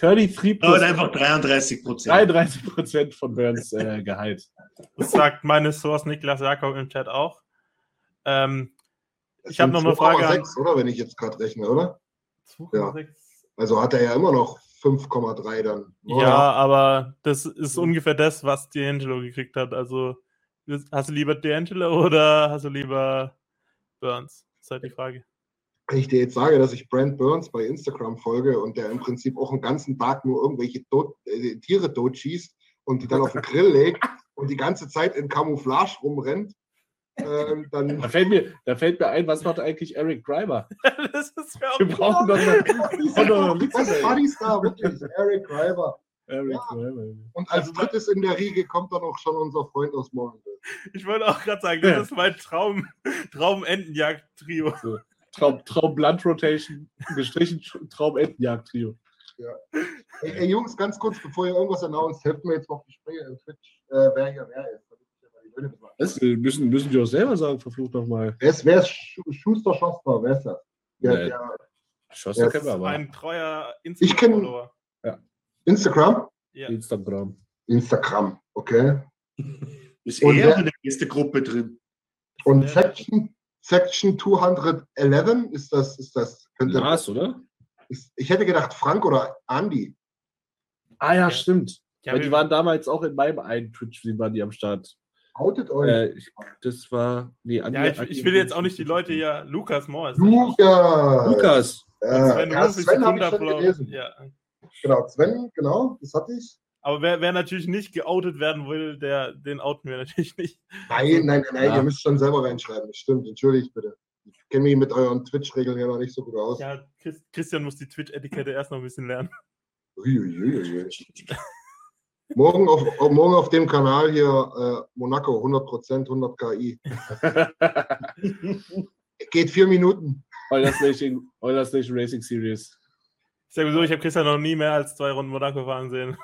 33 Aber einfach 33 Prozent. 33 Prozent von Burns äh, Gehalt. Das sagt meine Source Niklas Jakob im Chat auch. Ähm, Ich hab sind noch eine Frage an- 2,6, oder? Wenn ich jetzt gerade rechne, oder? 2,6. Also hat er ja immer noch 5,3 dann. Ja, aber das ist ungefähr das, was D'Angelo gekriegt hat. Also hast du lieber D'Angelo oder hast du lieber Burns? Das ist halt die Frage. Wenn ich dir jetzt sage, dass ich Brent Burns bei Instagram folge und der im Prinzip auch einen ganzen Tag nur irgendwelche tot, äh, Tiere totschießt und die dann auf den Grill legt und die ganze Zeit in Camouflage rumrennt, ähm, dann Da fällt, mir, da fällt mir ein, was macht eigentlich Eric Grimer? das ist mir auch Wir brauchen doch mal. das Lizenz. Bodystar, wirklich, Eric Greiber. Eric Ja. Grimer. Und als drittes in der Riege kommt dann auch schon unser Freund aus Morgenville. Ich wollte auch gerade sagen, das ist mein Traum, Traum-Entenjagd-Trio. Traum, Traum Blunt Rotation, gestrichen Traum Entenjagd Trio. Ey, ey, Jungs, ganz kurz, bevor ihr irgendwas announced, helft mir jetzt noch die Spree im Twitch, äh, wer hier wer ist. ja mal. Das müssen, müssen die auch selber sagen, verflucht nochmal. Wer ist, wer ist Schu Schuster Schosper? Wer ist das? Der, Nee. der Schoster Ja, kennen wir aber. Ein treuer Instagram-Follower. Instagram? Ja. Instagram. Instagram, okay. Ist Und er wer- in der ersten Gruppe drin? Und Ja. Section, Section 211, ist das, ist das, könnte, Lars, oder? Ich hätte gedacht Frank oder Andy. Ah ja, stimmt. Ja, Weil die waren damals auch in meinem einen Twitch-Stream waren die am Start. Outet euch. Äh, ich, das war. Nee, Andi, ja, ich, Andi- ich will jetzt auch nicht die Leute hier. Lukas Mohr Lukas. Lukas. Äh, Sven ja, Sven habe ich schon gelesen. Ja. Genau, Sven, genau, das hatte ich. Aber wer, wer natürlich nicht geoutet werden will, der, den outen wir natürlich nicht. Nein, nein, nein, nein, Ja. ihr müsst schon selber reinschreiben. Das stimmt, entschuldigt bitte. Ich kenne mich mit euren Twitch-Regeln ja noch nicht so gut aus. Ja, Chris, Christian muss die Twitch-Etikette erst noch ein bisschen lernen. Uiuiui. morgen, auf, morgen auf dem Kanal hier äh, Monaco, 100%, 100 KI. Geht vier Minuten. Oilers Nation, Racing Series. Ich sage so, ich habe Christian noch nie mehr als zwei Runden Monaco fahren sehen.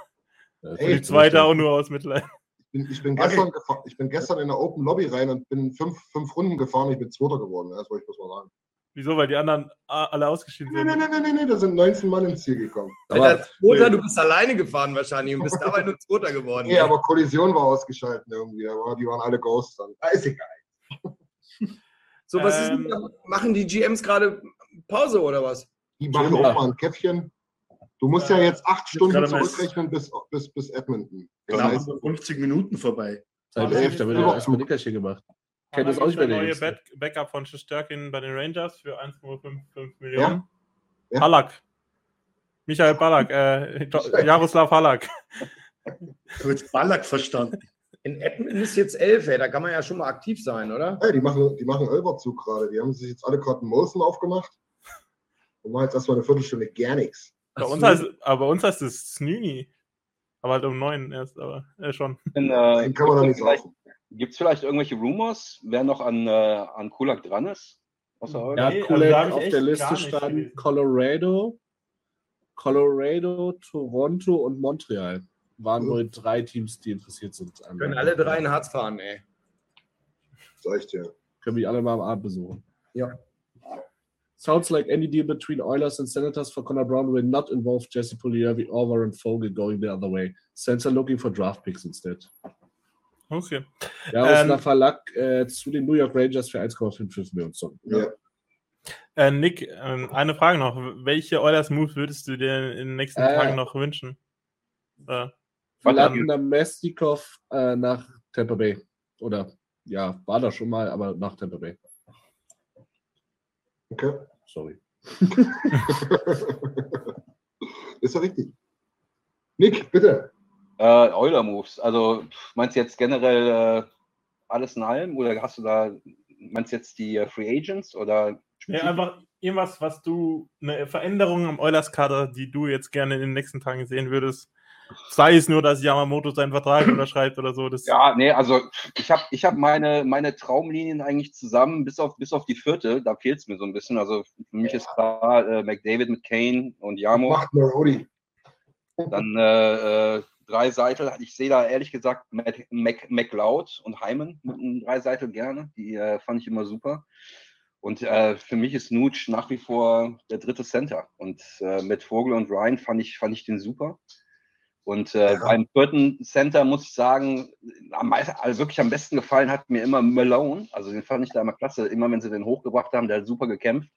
Ey, Die zweite auch nur aus Mitleid. Ich bin, ich, bin Okay. gestern gefahr, ich bin gestern in der Open Lobby rein und bin fünf, fünf Runden gefahren. Ich bin Zweiter geworden. Das wollte ich bloß mal sagen. Wieso? Weil die anderen a- alle ausgeschieden Nein, nein, sind. nein, nein, nein, da sind 19 Mann ins Ziel gekommen. Alter, Zweiter, du bist alleine gefahren wahrscheinlich und bist dabei nur Zweiter geworden. Nee, aber Kollision war ausgeschaltet irgendwie. Aber die waren alle Ghosts dann. Ah, ist egal. so, was ist Ähm, denn, da? machen die GMs gerade Pause oder was? Die machen auch mal ein Käffchen. Du musst ja Äh, jetzt acht Stunden zurückrechnen bis, bis, bis Edmonton. Das Knapp heißt, 50 Minuten vorbei. Seit elf, da wird ja. erstmal Nickerchen gemacht. Kennt das auch nicht mehr der neue. Back Backup von Schusterkin bei den Rangers für 1,55 Millionen. Ja. Halak. Michael Ballack, äh, Jaroslav Halak. Du hast Ballack verstanden. In Edmonton ist jetzt elf, ey. Da kann man ja schon mal aktiv sein, oder? hey, die machen, die machen Ölberzug gerade. Die haben sich jetzt alle gerade einen Molson aufgemacht. Und machen jetzt erstmal eine Viertelstunde gar nichts. Bei uns heißt, aber bei uns heißt es Snüni. Aber halt um neun erst, aber äh, schon. Bin, äh, Den kann man da nicht vielleicht, saufen. Gibt es vielleicht irgendwelche Rumors, wer noch an, äh, an Kulak dran ist? Außer Ja? Nee, also Kulak ich auf der Liste gelesen. Colorado, Colorado, Toronto und Montreal. Waren wohl drei Teams, die interessiert sind. Können alle drei in Harz fahren, ey. Sag ich dir. Können mich alle mal am Abend besuchen. Ja. Sounds like any deal between Oilers and Senators for Connor Brown will not involve Jesse Pugliarvi or Warren Vogel going the other way. Sens are looking for draft picks instead. Okay. Jaroslav Ähm, Halak äh, zu den New York Rangers für 1,55 Millionen Sonnen. Ja. Äh, Nick, ähm, eine Frage noch. Welche Oilers Moves würdest du dir in den nächsten Äh. Tagen noch wünschen? Äh, Vladimir Mestikov äh, nach Tampa Bay. Oder ja, war da schon mal, aber nach Tampa Bay. Okay. Sorry. ist ja richtig. Nick, bitte. Äh, Euler-Moves. Also pff, meinst du jetzt generell äh, alles in allem oder hast du da, meinst du jetzt die äh, Free Agents oder ja, einfach irgendwas, was du, eine Veränderung am Oilers-Kader, die du jetzt gerne in den nächsten Tagen sehen würdest. Sei es nur, dass Yamamoto seinen Vertrag unterschreibt oder so. Das, Ja, nee, also ich habe ich hab meine, meine Traumlinien eigentlich zusammen, bis auf, bis auf die vierte, da fehlt es mir so ein bisschen. Also für mich ist klar, äh, McDavid mit Kane und Yamo. Macht Marody. Dann äh, äh, drei Seitel. Ich sehe da ehrlich gesagt Mac, Mac, McLeod und Hyman mit einem drei Seitel gerne. Die äh, fand ich immer super. Und äh, für mich ist Nuge nach wie vor der dritte Center. Und äh, mit Vogel und Ryan fand ich, fand ich den super. Und äh, ja. beim vierten Center muss ich sagen, am, also wirklich am besten gefallen hat mir immer Malone. Also den fand ich da immer klasse. Immer wenn sie den hochgebracht haben, der hat super gekämpft.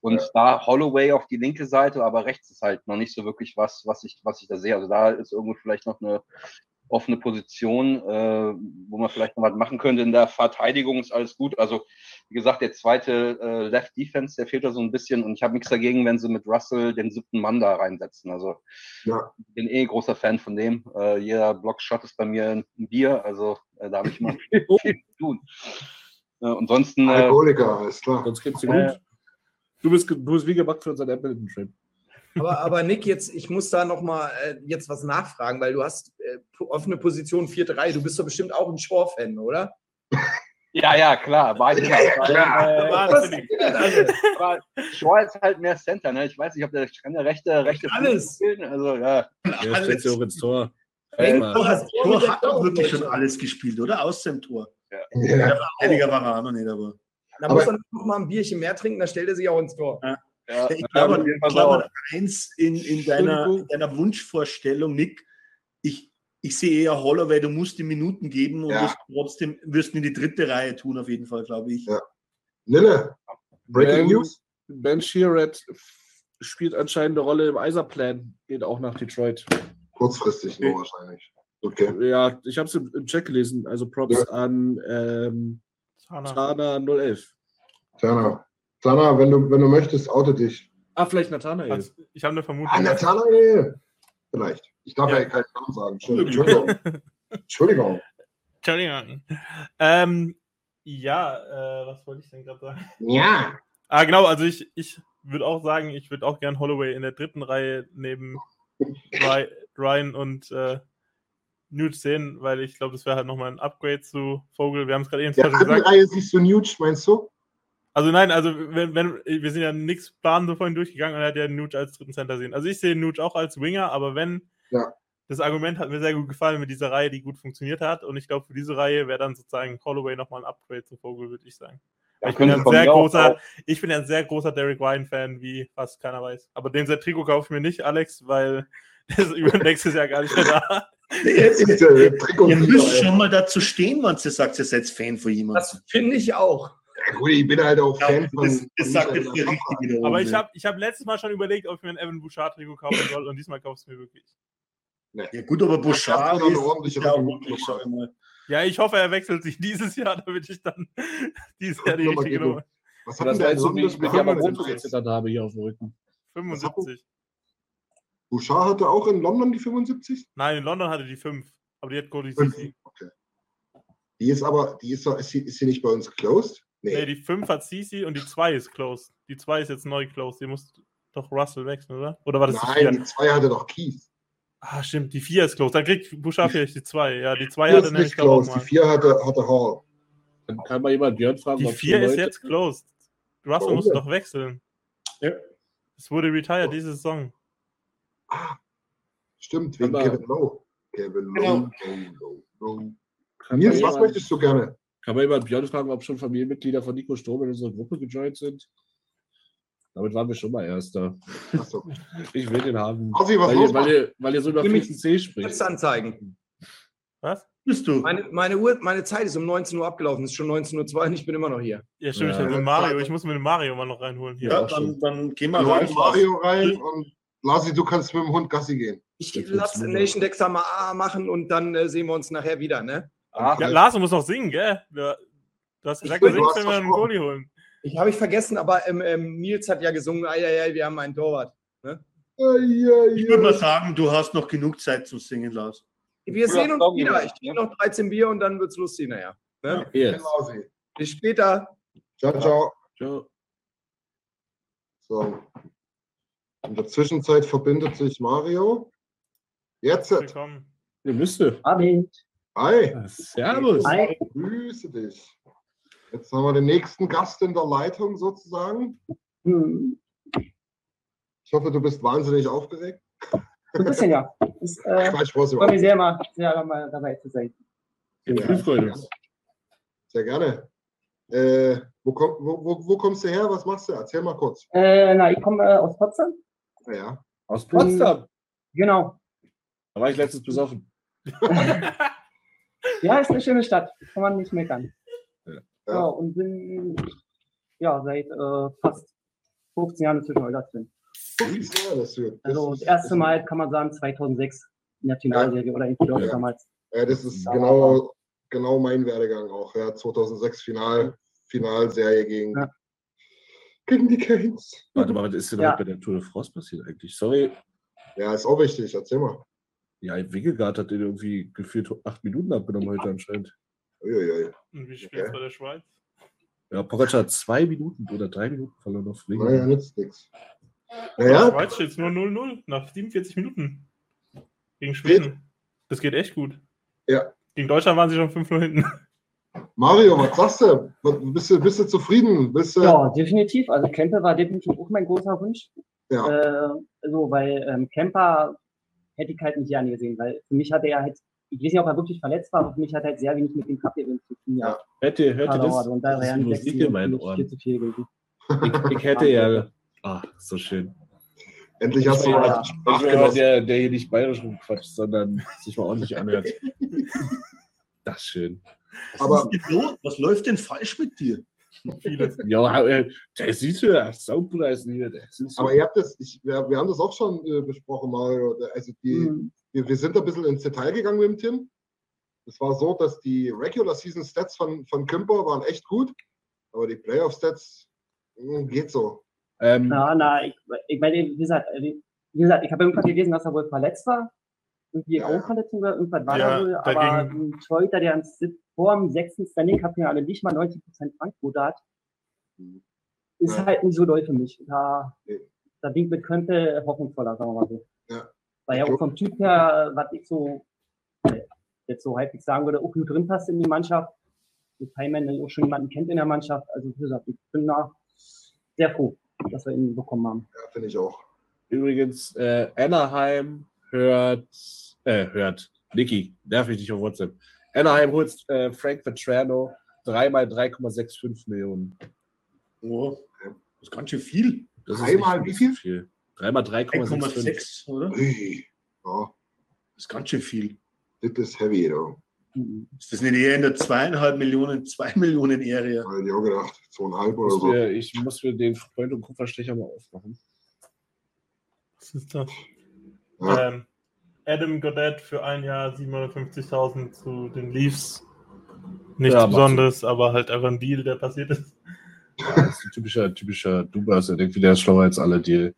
Und ja. da Holloway auf die linke Seite, aber rechts ist halt noch nicht so wirklich was, was ich, was ich da sehe. Also da ist irgendwo vielleicht noch eine offene Position, äh, wo man vielleicht noch was machen könnte. In der Verteidigung ist alles gut. Also, wie gesagt, der zweite äh, Left Defense, der fehlt da so ein bisschen. Und ich habe nichts dagegen, wenn sie mit Russell den siebten Mann da reinsetzen. Also, ja. ich bin eh großer Fan von dem. Äh, jeder Blockshot ist bei mir ein Bier. Also, äh, da habe ich immer viel zu tun. Äh, ansonsten. Äh, Alkoholiker, ist klar. Sonst geht's dir gut. Du bist, du bist wie gebackt für unseren Edmonton-Trip. Aber, aber Nick, jetzt, ich muss da nochmal äh, jetzt was nachfragen, weil du hast äh, offene Position 4-3. Du bist doch bestimmt auch ein Shore-Fan, oder? Ja, ja, klar. War ich klar. ja, äh, Shore ist halt mehr Center. Ne? Ich weiß nicht, ob der kann der rechte, rechte alles. spielen. Also, ja. Der alles. steckt auch ins Tor. Hey, Tor hat, Tor hat doch wirklich schon alles gespielt, oder? Aus dem Tor. Ja. ja. Einiger war er auch noch nicht, aber. Da muss er noch mal ein Bierchen mehr trinken, da stellt er sich auch ins Tor. Ja. Ja, ich glaube, glaube eins in, in, deiner, in deiner Wunschvorstellung, Nick, ich, ich sehe eher Holloway, du musst die Minuten geben und ja. wirst trotzdem wirst in die dritte Reihe tun, auf jeden Fall, glaube ich. Ja. Nille, Breaking ben, News. Ben Shearet spielt anscheinend eine Rolle im Eiserplan, geht auch nach Detroit. Kurzfristig nur okay. wahrscheinlich. Okay. Ja, ich habe es im, im, Check gelesen, also Props ja. an ähm, Tana 011. Tana. Tana, wenn du, wenn du möchtest, oute dich. Ah, vielleicht Nathanael. Also, ich habe eine Vermutung. Ah, Nathanael! Vielleicht. Ich darf ja, ja keinen Namen sagen. Entschuldigung. Entschuldigung. Entschuldigung. Ähm, ja, äh, was wollte ich denn gerade sagen? Ja. Ah, genau, also ich, ich würde auch sagen, ich würde auch gern Holloway in der dritten Reihe neben Ryan und äh, Newt sehen, weil ich glaube, das wäre halt nochmal ein Upgrade zu Vogel. Wir haben es gerade eben schon gesagt. In der Reihe siehst du Newt, meinst du? Also nein, also wenn, wenn wir sind ja nichts planen so vorhin durchgegangen und er hat ja Nuge als dritten Center sehen. Also ich sehe Nuge auch als Winger, aber wenn ja. das Argument hat mir sehr gut gefallen mit dieser Reihe, die gut funktioniert hat. Und ich glaube, für diese Reihe wäre dann sozusagen Holloway nochmal ein Upgrade zu Vogel, würde ich sagen. Ja, ich, bin ein sehr großer, ich bin ein sehr großer Derek Ryan-Fan, wie fast keiner weiß. Aber den sein Trikot kaufe ich mir nicht, Alex, weil der ist über nächstes Jahr gar nicht mehr da. Ihr müsst schon mal dazu stehen, wenn ihr sagt, ihr seid Fan von jemandem. Das finde ich auch. Ja, gut, ich bin halt auch ja, Fan von. Das, das sagt jetzt der Richtige. Aber ich habe ich hab letztes Mal schon überlegt, ob ich mir ein Evan Bouchard-Trikot kaufen soll und diesmal kaufst du mir wirklich. Nee. Ja, gut, aber Bouchard ist ordentliche ja, wirklich, ja, ich hoffe, er wechselt sich dieses Jahr, damit ich dann dieses Jahr die richtige Nummer. Was hat das denn so wie ich mit Hermann Rotgezittert habe hier auf dem Rücken? 75. Bouchard hatte auch in London die 75? Nein, in London hatte die 5. Aber die hat Cody Cici. Okay. Die ist aber, die ist, ist, sie, ist sie nicht bei uns closed? Nee. nee, die 5 hat Sisi und die 2 ist closed. Die 2 ist jetzt neu closed. Die muss doch Russell wechseln, oder? Oder war das Nein, die 2 hatte doch Keith. Ah, stimmt, die 4 ist closed. Dann kriegt Bouchard vielleicht die 2. Ja, die 2 hatte nämlich closed. Die 4 hatte, hatte Hall. Dann kann man jemand Björn fragen. Die 4 ist jetzt closed. Russell oh, muss doch wechseln. Ja. Es wurde retired oh. diese Saison. Ah, stimmt, wegen Aber Kevin Lowe. Kevin Lowe, genau. Lowe, Lowe. Nils, was möchtest du gerne? Kann man jemand Björn fragen, ob schon Familienmitglieder von Nico Sturm in unserer Gruppe gejoint sind? Damit waren wir schon mal Erster. So. Ich will den haben. Ossi, was weil, ihr, weil, ihr, weil ihr so über C spricht. anzeigen. Was? Bist du? Meine, meine, Uhr, meine Zeit ist um 19 Uhr abgelaufen. Es ist schon 19.02 Uhr und ich bin immer noch hier. Ja, stimmt. Ja. Ich, mit Mario. ich muss mir den Mario mal noch reinholen. Hier. Ja, dann, dann geh mal rein. Mario rein und Lasi, du kannst mit dem Hund Gassi gehen. Ich lasse Nation Dexter mal A machen und dann äh, sehen wir uns nachher wieder, ne? Ach, ja, Lars, du musst noch singen, gell? Du hast gesagt, du singst, wenn wir einen Goalie holen. Ich habe ich vergessen, aber ähm, ähm, Nils hat ja gesungen, ei, ei, ei, wir haben einen Torwart. Ne? Ei, ei, ich würde mal sagen, du hast noch genug Zeit zum Singen, Lars. Wir sehen uns wieder. Ich trinke noch 13 Bier und dann wird es lustig nachher. Ne? Ja, yes. Genau Bis später. Ciao, ciao. Ciao. So. In der Zwischenzeit verbindet sich Mario. Jetzt. Willkommen. Ihr müsste. Abend. Hi. Servus. Hi. Grüße dich. Jetzt haben wir den nächsten Gast in der Leitung sozusagen. Hm. Ich hoffe, du bist wahnsinnig aufgeregt. ein bisschen, ja. Das, äh, ich freue mich sehr, mal, sehr mal dabei zu sein. Ja, freut uns. Sehr gerne. Äh, wo, komm, wo, wo, wo kommst du her? Was machst du? Erzähl mal kurz. Äh, na, ich komme äh, aus Potsdam. Ja. Aus Potsdam. Genau. Da war ich letztens besoffen. Ja, ist eine schöne Stadt. Kann man nicht meckern. Ja. Ja, und bin ja seit äh, fast 15 Jahren inzwischen Eulers drin. Ja, Also das erste Mal kann man sagen 2006 in der Finalserie oder in Playoffs Ja. damals. Ja, das ist Ja. genau, genau mein Werdegang auch. Ja, 2006 Final, Finalserie gegen, Ja. gegen die Canes. Warte mal, was ist denn Ja. bei der Tour de France passiert eigentlich? Sorry. Ja, ist auch wichtig. Erzähl mal. Ja, Wingegaard hat den irgendwie gefühlt acht Minuten abgenommen heute anscheinend. Uiuiui. Und wie spielt es bei der Schweiz? Ja, Pogacar hat zwei Minuten oder drei Minuten verloren auf Naja, Wingegaard. nützt nichts. Naja, Schweiz steht nur 0-0 nach 47 Minuten. Gegen Schweden. Das geht echt gut. Ja. Gegen Deutschland waren sie schon 5-0 hinten. Mario, was sagst du? Bist du, bist du zufrieden? Bist du, Ja, definitiv. Also Kemper war definitiv auch mein großer Wunsch. Ja. Äh, so, weil ähm, Kemper hätte ich halt nicht gerne gesehen, weil für mich hatte er halt, ich weiß nicht, ob er wirklich verletzt war, aber für mich hat er halt sehr wenig mit dem Cup Event zu tun. Ja. Hört ihr, hört ihr das? Und da Das ist Musik in meinen Ohren. viel zu viel gewesen. Ich, ich hätte ja. Ach, so schön. Endlich hast du Ja, mal ja. aber Sprachgenossen. der, der hier nicht bayerisch rumquatscht, sondern sich mal ordentlich anhört. Das ist schön. Aber Was, ist denn los? was läuft denn falsch mit dir? Vieles. Ja, äh, der sieht ja, Sauber ist sieht so. Aber ihr habt das, ich, wir, wir haben das auch schon äh, besprochen, Mario. Also die, Mhm. wir, wir sind ein bisschen ins Detail gegangen mit dem Tim. Es war so, dass die Regular Season Stats von, von Kümper waren echt gut, aber die Playoff Stats mh, geht so. ähm, Na, na, ich, ich meine, wie gesagt, wie gesagt, ich habe irgendwann gelesen, dass er wohl verletzt war. Irgendwie Ja. Augenverletzung oder irgendwas war Ja, da wohl. Aber ein Torhüter, der vor dem sechsten Standing Cup ja alle nicht mal 90% Frankfurt hat, ist Ja. halt nicht so doll für mich. Da, Nee. da Ding mit könnte hoffnungsvoller, sagen wir mal so. Ja. Weil ja auch vom Typ her, was ich so äh, jetzt so halbwegs sagen würde, auch gut drin passt in die Mannschaft. Mit Hyman auch schon jemanden kennt in der Mannschaft. Also wie gesagt, ich bin da sehr froh, dass wir ihn bekommen haben. Ja, finde ich auch. Übrigens, äh, Anaheim hört, äh, hört, Niki, nerv ich dich auf WhatsApp. Anaheim holt äh, Frank Vetrano dreimal 3,65 Millionen. Oh, das ist ganz schön viel. Das Dreimal wie so viel? Dreimal 3,65. 1,6, oder? Ui, ja, Das ist ganz schön viel. das ist heavy. Mhm. Ist das nicht eher in der zweieinhalb Millionen, zwei Millionen Area? Habe ich auch gedacht, zweieinhalb oder Muss so. mir, ich muss mir den Freund und Kupferstecher mal aufmachen. Was ist das? Ja. Ähm, Adam Goddard für ein Jahr 750.000 zu den Leafs. Nichts Ja, Besonderes, aber halt einfach ein Deal, der passiert ist. Das ist ein typischer, typischer Dubas, der denkt, der ist schlauer als alle Deal.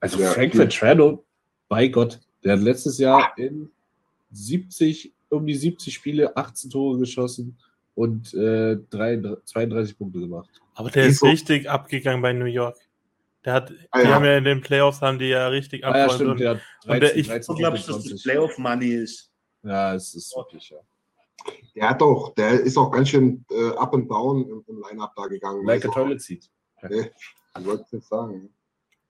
Also Ja, Frank. Vetrano, bei Gott, der hat letztes Jahr in 70, um die 70 Spiele 18 Tore geschossen und äh, 33, 32 Punkte gemacht. Aber der ist Wieso? richtig abgegangen bei New York. Der hat, Ah, die ja. haben ja in den Playoffs haben die ja richtig Ah, ja, stimmt, und- der hat und 13, der- ich- 13 glaubst, dass das 20. Playoff-Money ist? Ja, es ist wirklich, ja. Der hat doch, der ist auch ganz schön äh, up and down im, im Line-Up da gegangen. Like a Also, toilet seat. Nee, ich wollte es nicht sagen.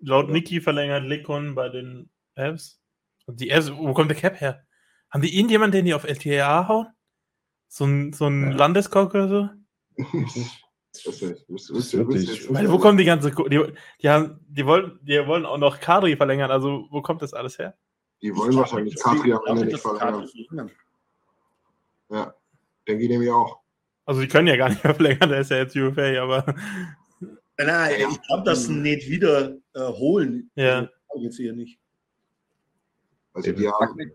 Laut Niki verlängert Lekon bei den Avs. Und die Avs, wo kommt der Cap her? Haben die irgendjemanden, den die auf LTA hauen? So ein, so ein Ja. Landeskog oder so? Das ist Wirklich. Ich meine, wo kommt die ganze Ko die, die, haben, die, wollen, die wollen auch noch Kadri verlängern, also wo kommt das alles her? Die wollen wahrscheinlich Katri am Ende nicht das verlängern. Ja, denke ich nämlich auch. Also die können ja gar nicht mehr verlängern, der ist ja jetzt UFA, aber Nein, nein, ich glaube, ihn nicht wieder äh, holen. Ja. Also, jetzt eher nicht. Also die haben,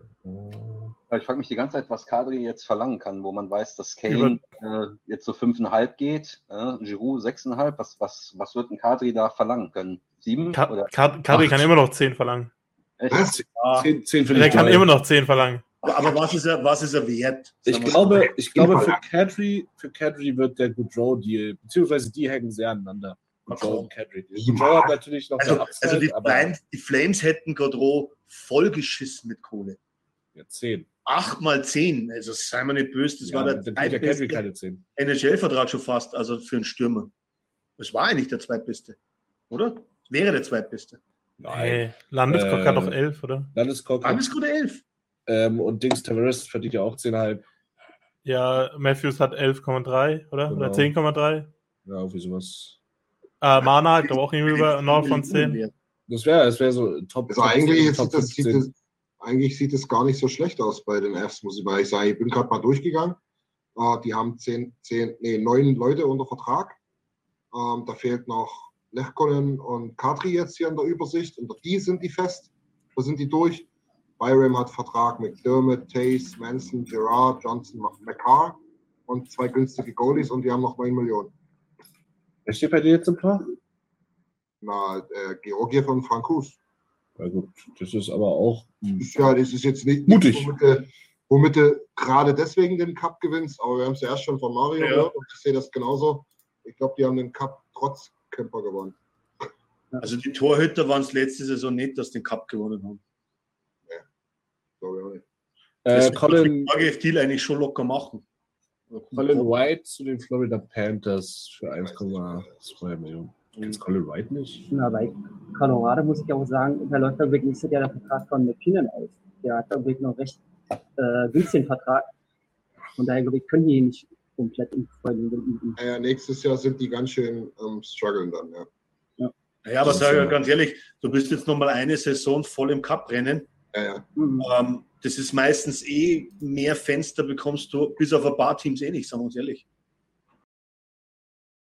ich frage mich die ganze Zeit, was Kadri jetzt verlangen kann, wo man weiß, dass Kane äh, jetzt so 5,5 geht, äh, Giroud 6,5. Was, was, was wird ein Kadri da verlangen können? Sieben? Ka Oder? Ka Kadri kann immer noch 10 verlangen. Echt? was? Ja, 10, 10 finde Der kann immer noch 10 verlangen. aber, was, ist er, was ist er wert? Ich glaube, ich glaube für. Kadri, für Kadri wird der Goodrow-Deal, beziehungsweise die hängen sehr aneinander. Goodrow und Kadri. Goodrow hat natürlich noch Also, Upside, also die, Flames, die Flames hätten Godreau vollgeschissen mit Kohle. ja, 10. Acht mal zehn, also sei mal nicht böse, das ja, war der zweitbeste keine 10. NHL-Vertrag schon fast, also für einen Stürmer. Das war eigentlich der zweitbeste, oder? Wäre der zweitbeste. Hey, Landeskog hat doch Äh, 11, oder? Landeskog Alles hat, gute elf. ähm, und Dings Tavares verdient ja auch 10,5. Ja, Matthews hat 11,3, oder? Oder Genau. 10,3. Ja, irgendwie sowas. Äh, Mana hat, glaube auch irgendwie über 9 von 10. Das wäre das wär so Top. Also Top eigentlich, 10, Top das, sieht 15. das, eigentlich sieht es gar nicht so schlecht aus bei den Fs, muss ich mal ehrlich sagen. Ich bin gerade mal durchgegangen. Äh, die haben zehn, zehn, nee, neun Leute unter Vertrag. Ähm, da fehlt noch Lechkonen und Kadri jetzt hier in der Übersicht. Und die sind die fest. Da sind die durch. Byram hat Vertrag mit Dermot, Tace, Manson, Gerard, Johnson, McCarr und zwei günstige Goalies und die haben noch 9 Millionen. Wer steht bei dir jetzt im Tor? Na, äh, Georgie von Frankus. Ja gut, das ist aber auch. ja, das ist jetzt nicht Mutig. womit du, womit du gerade deswegen den Cup gewinnst, aber wir haben es ja erst schon von Mario Ja. gehört und ich sehe das genauso. Ich glaube, die haben den Cup trotz Kemper gewonnen. Also die Torhüter waren es letzte Saison nicht, dass den Cup gewonnen haben. Glaube ich auch nicht. Äh, Das Colin, Deal eigentlich schon locker machen. Colin White zu den Florida Panthers für 1,2 Millionen. Kennst Colin White nicht? Na, bei Colorado muss ich auch sagen, da läuft wirklich nächstes Jahr der Vertrag von McKinnon aus. Der hat da wirklich noch recht äh, günstigen Vertrag. Von daher, glaube ich, können die nicht komplett in. Naja, nächstes Jahr sind die ganz schön ähm, strugglen dann, ja. Ja, aber sag ich ganz ehrlich, du bist jetzt noch mal eine Saison voll im Cup-Rennen. Ja, ja. Mhm. Ähm, das ist meistens eh mehr Fenster bekommst du bis auf ein paar Teams eh nicht, sagen wir uns ehrlich.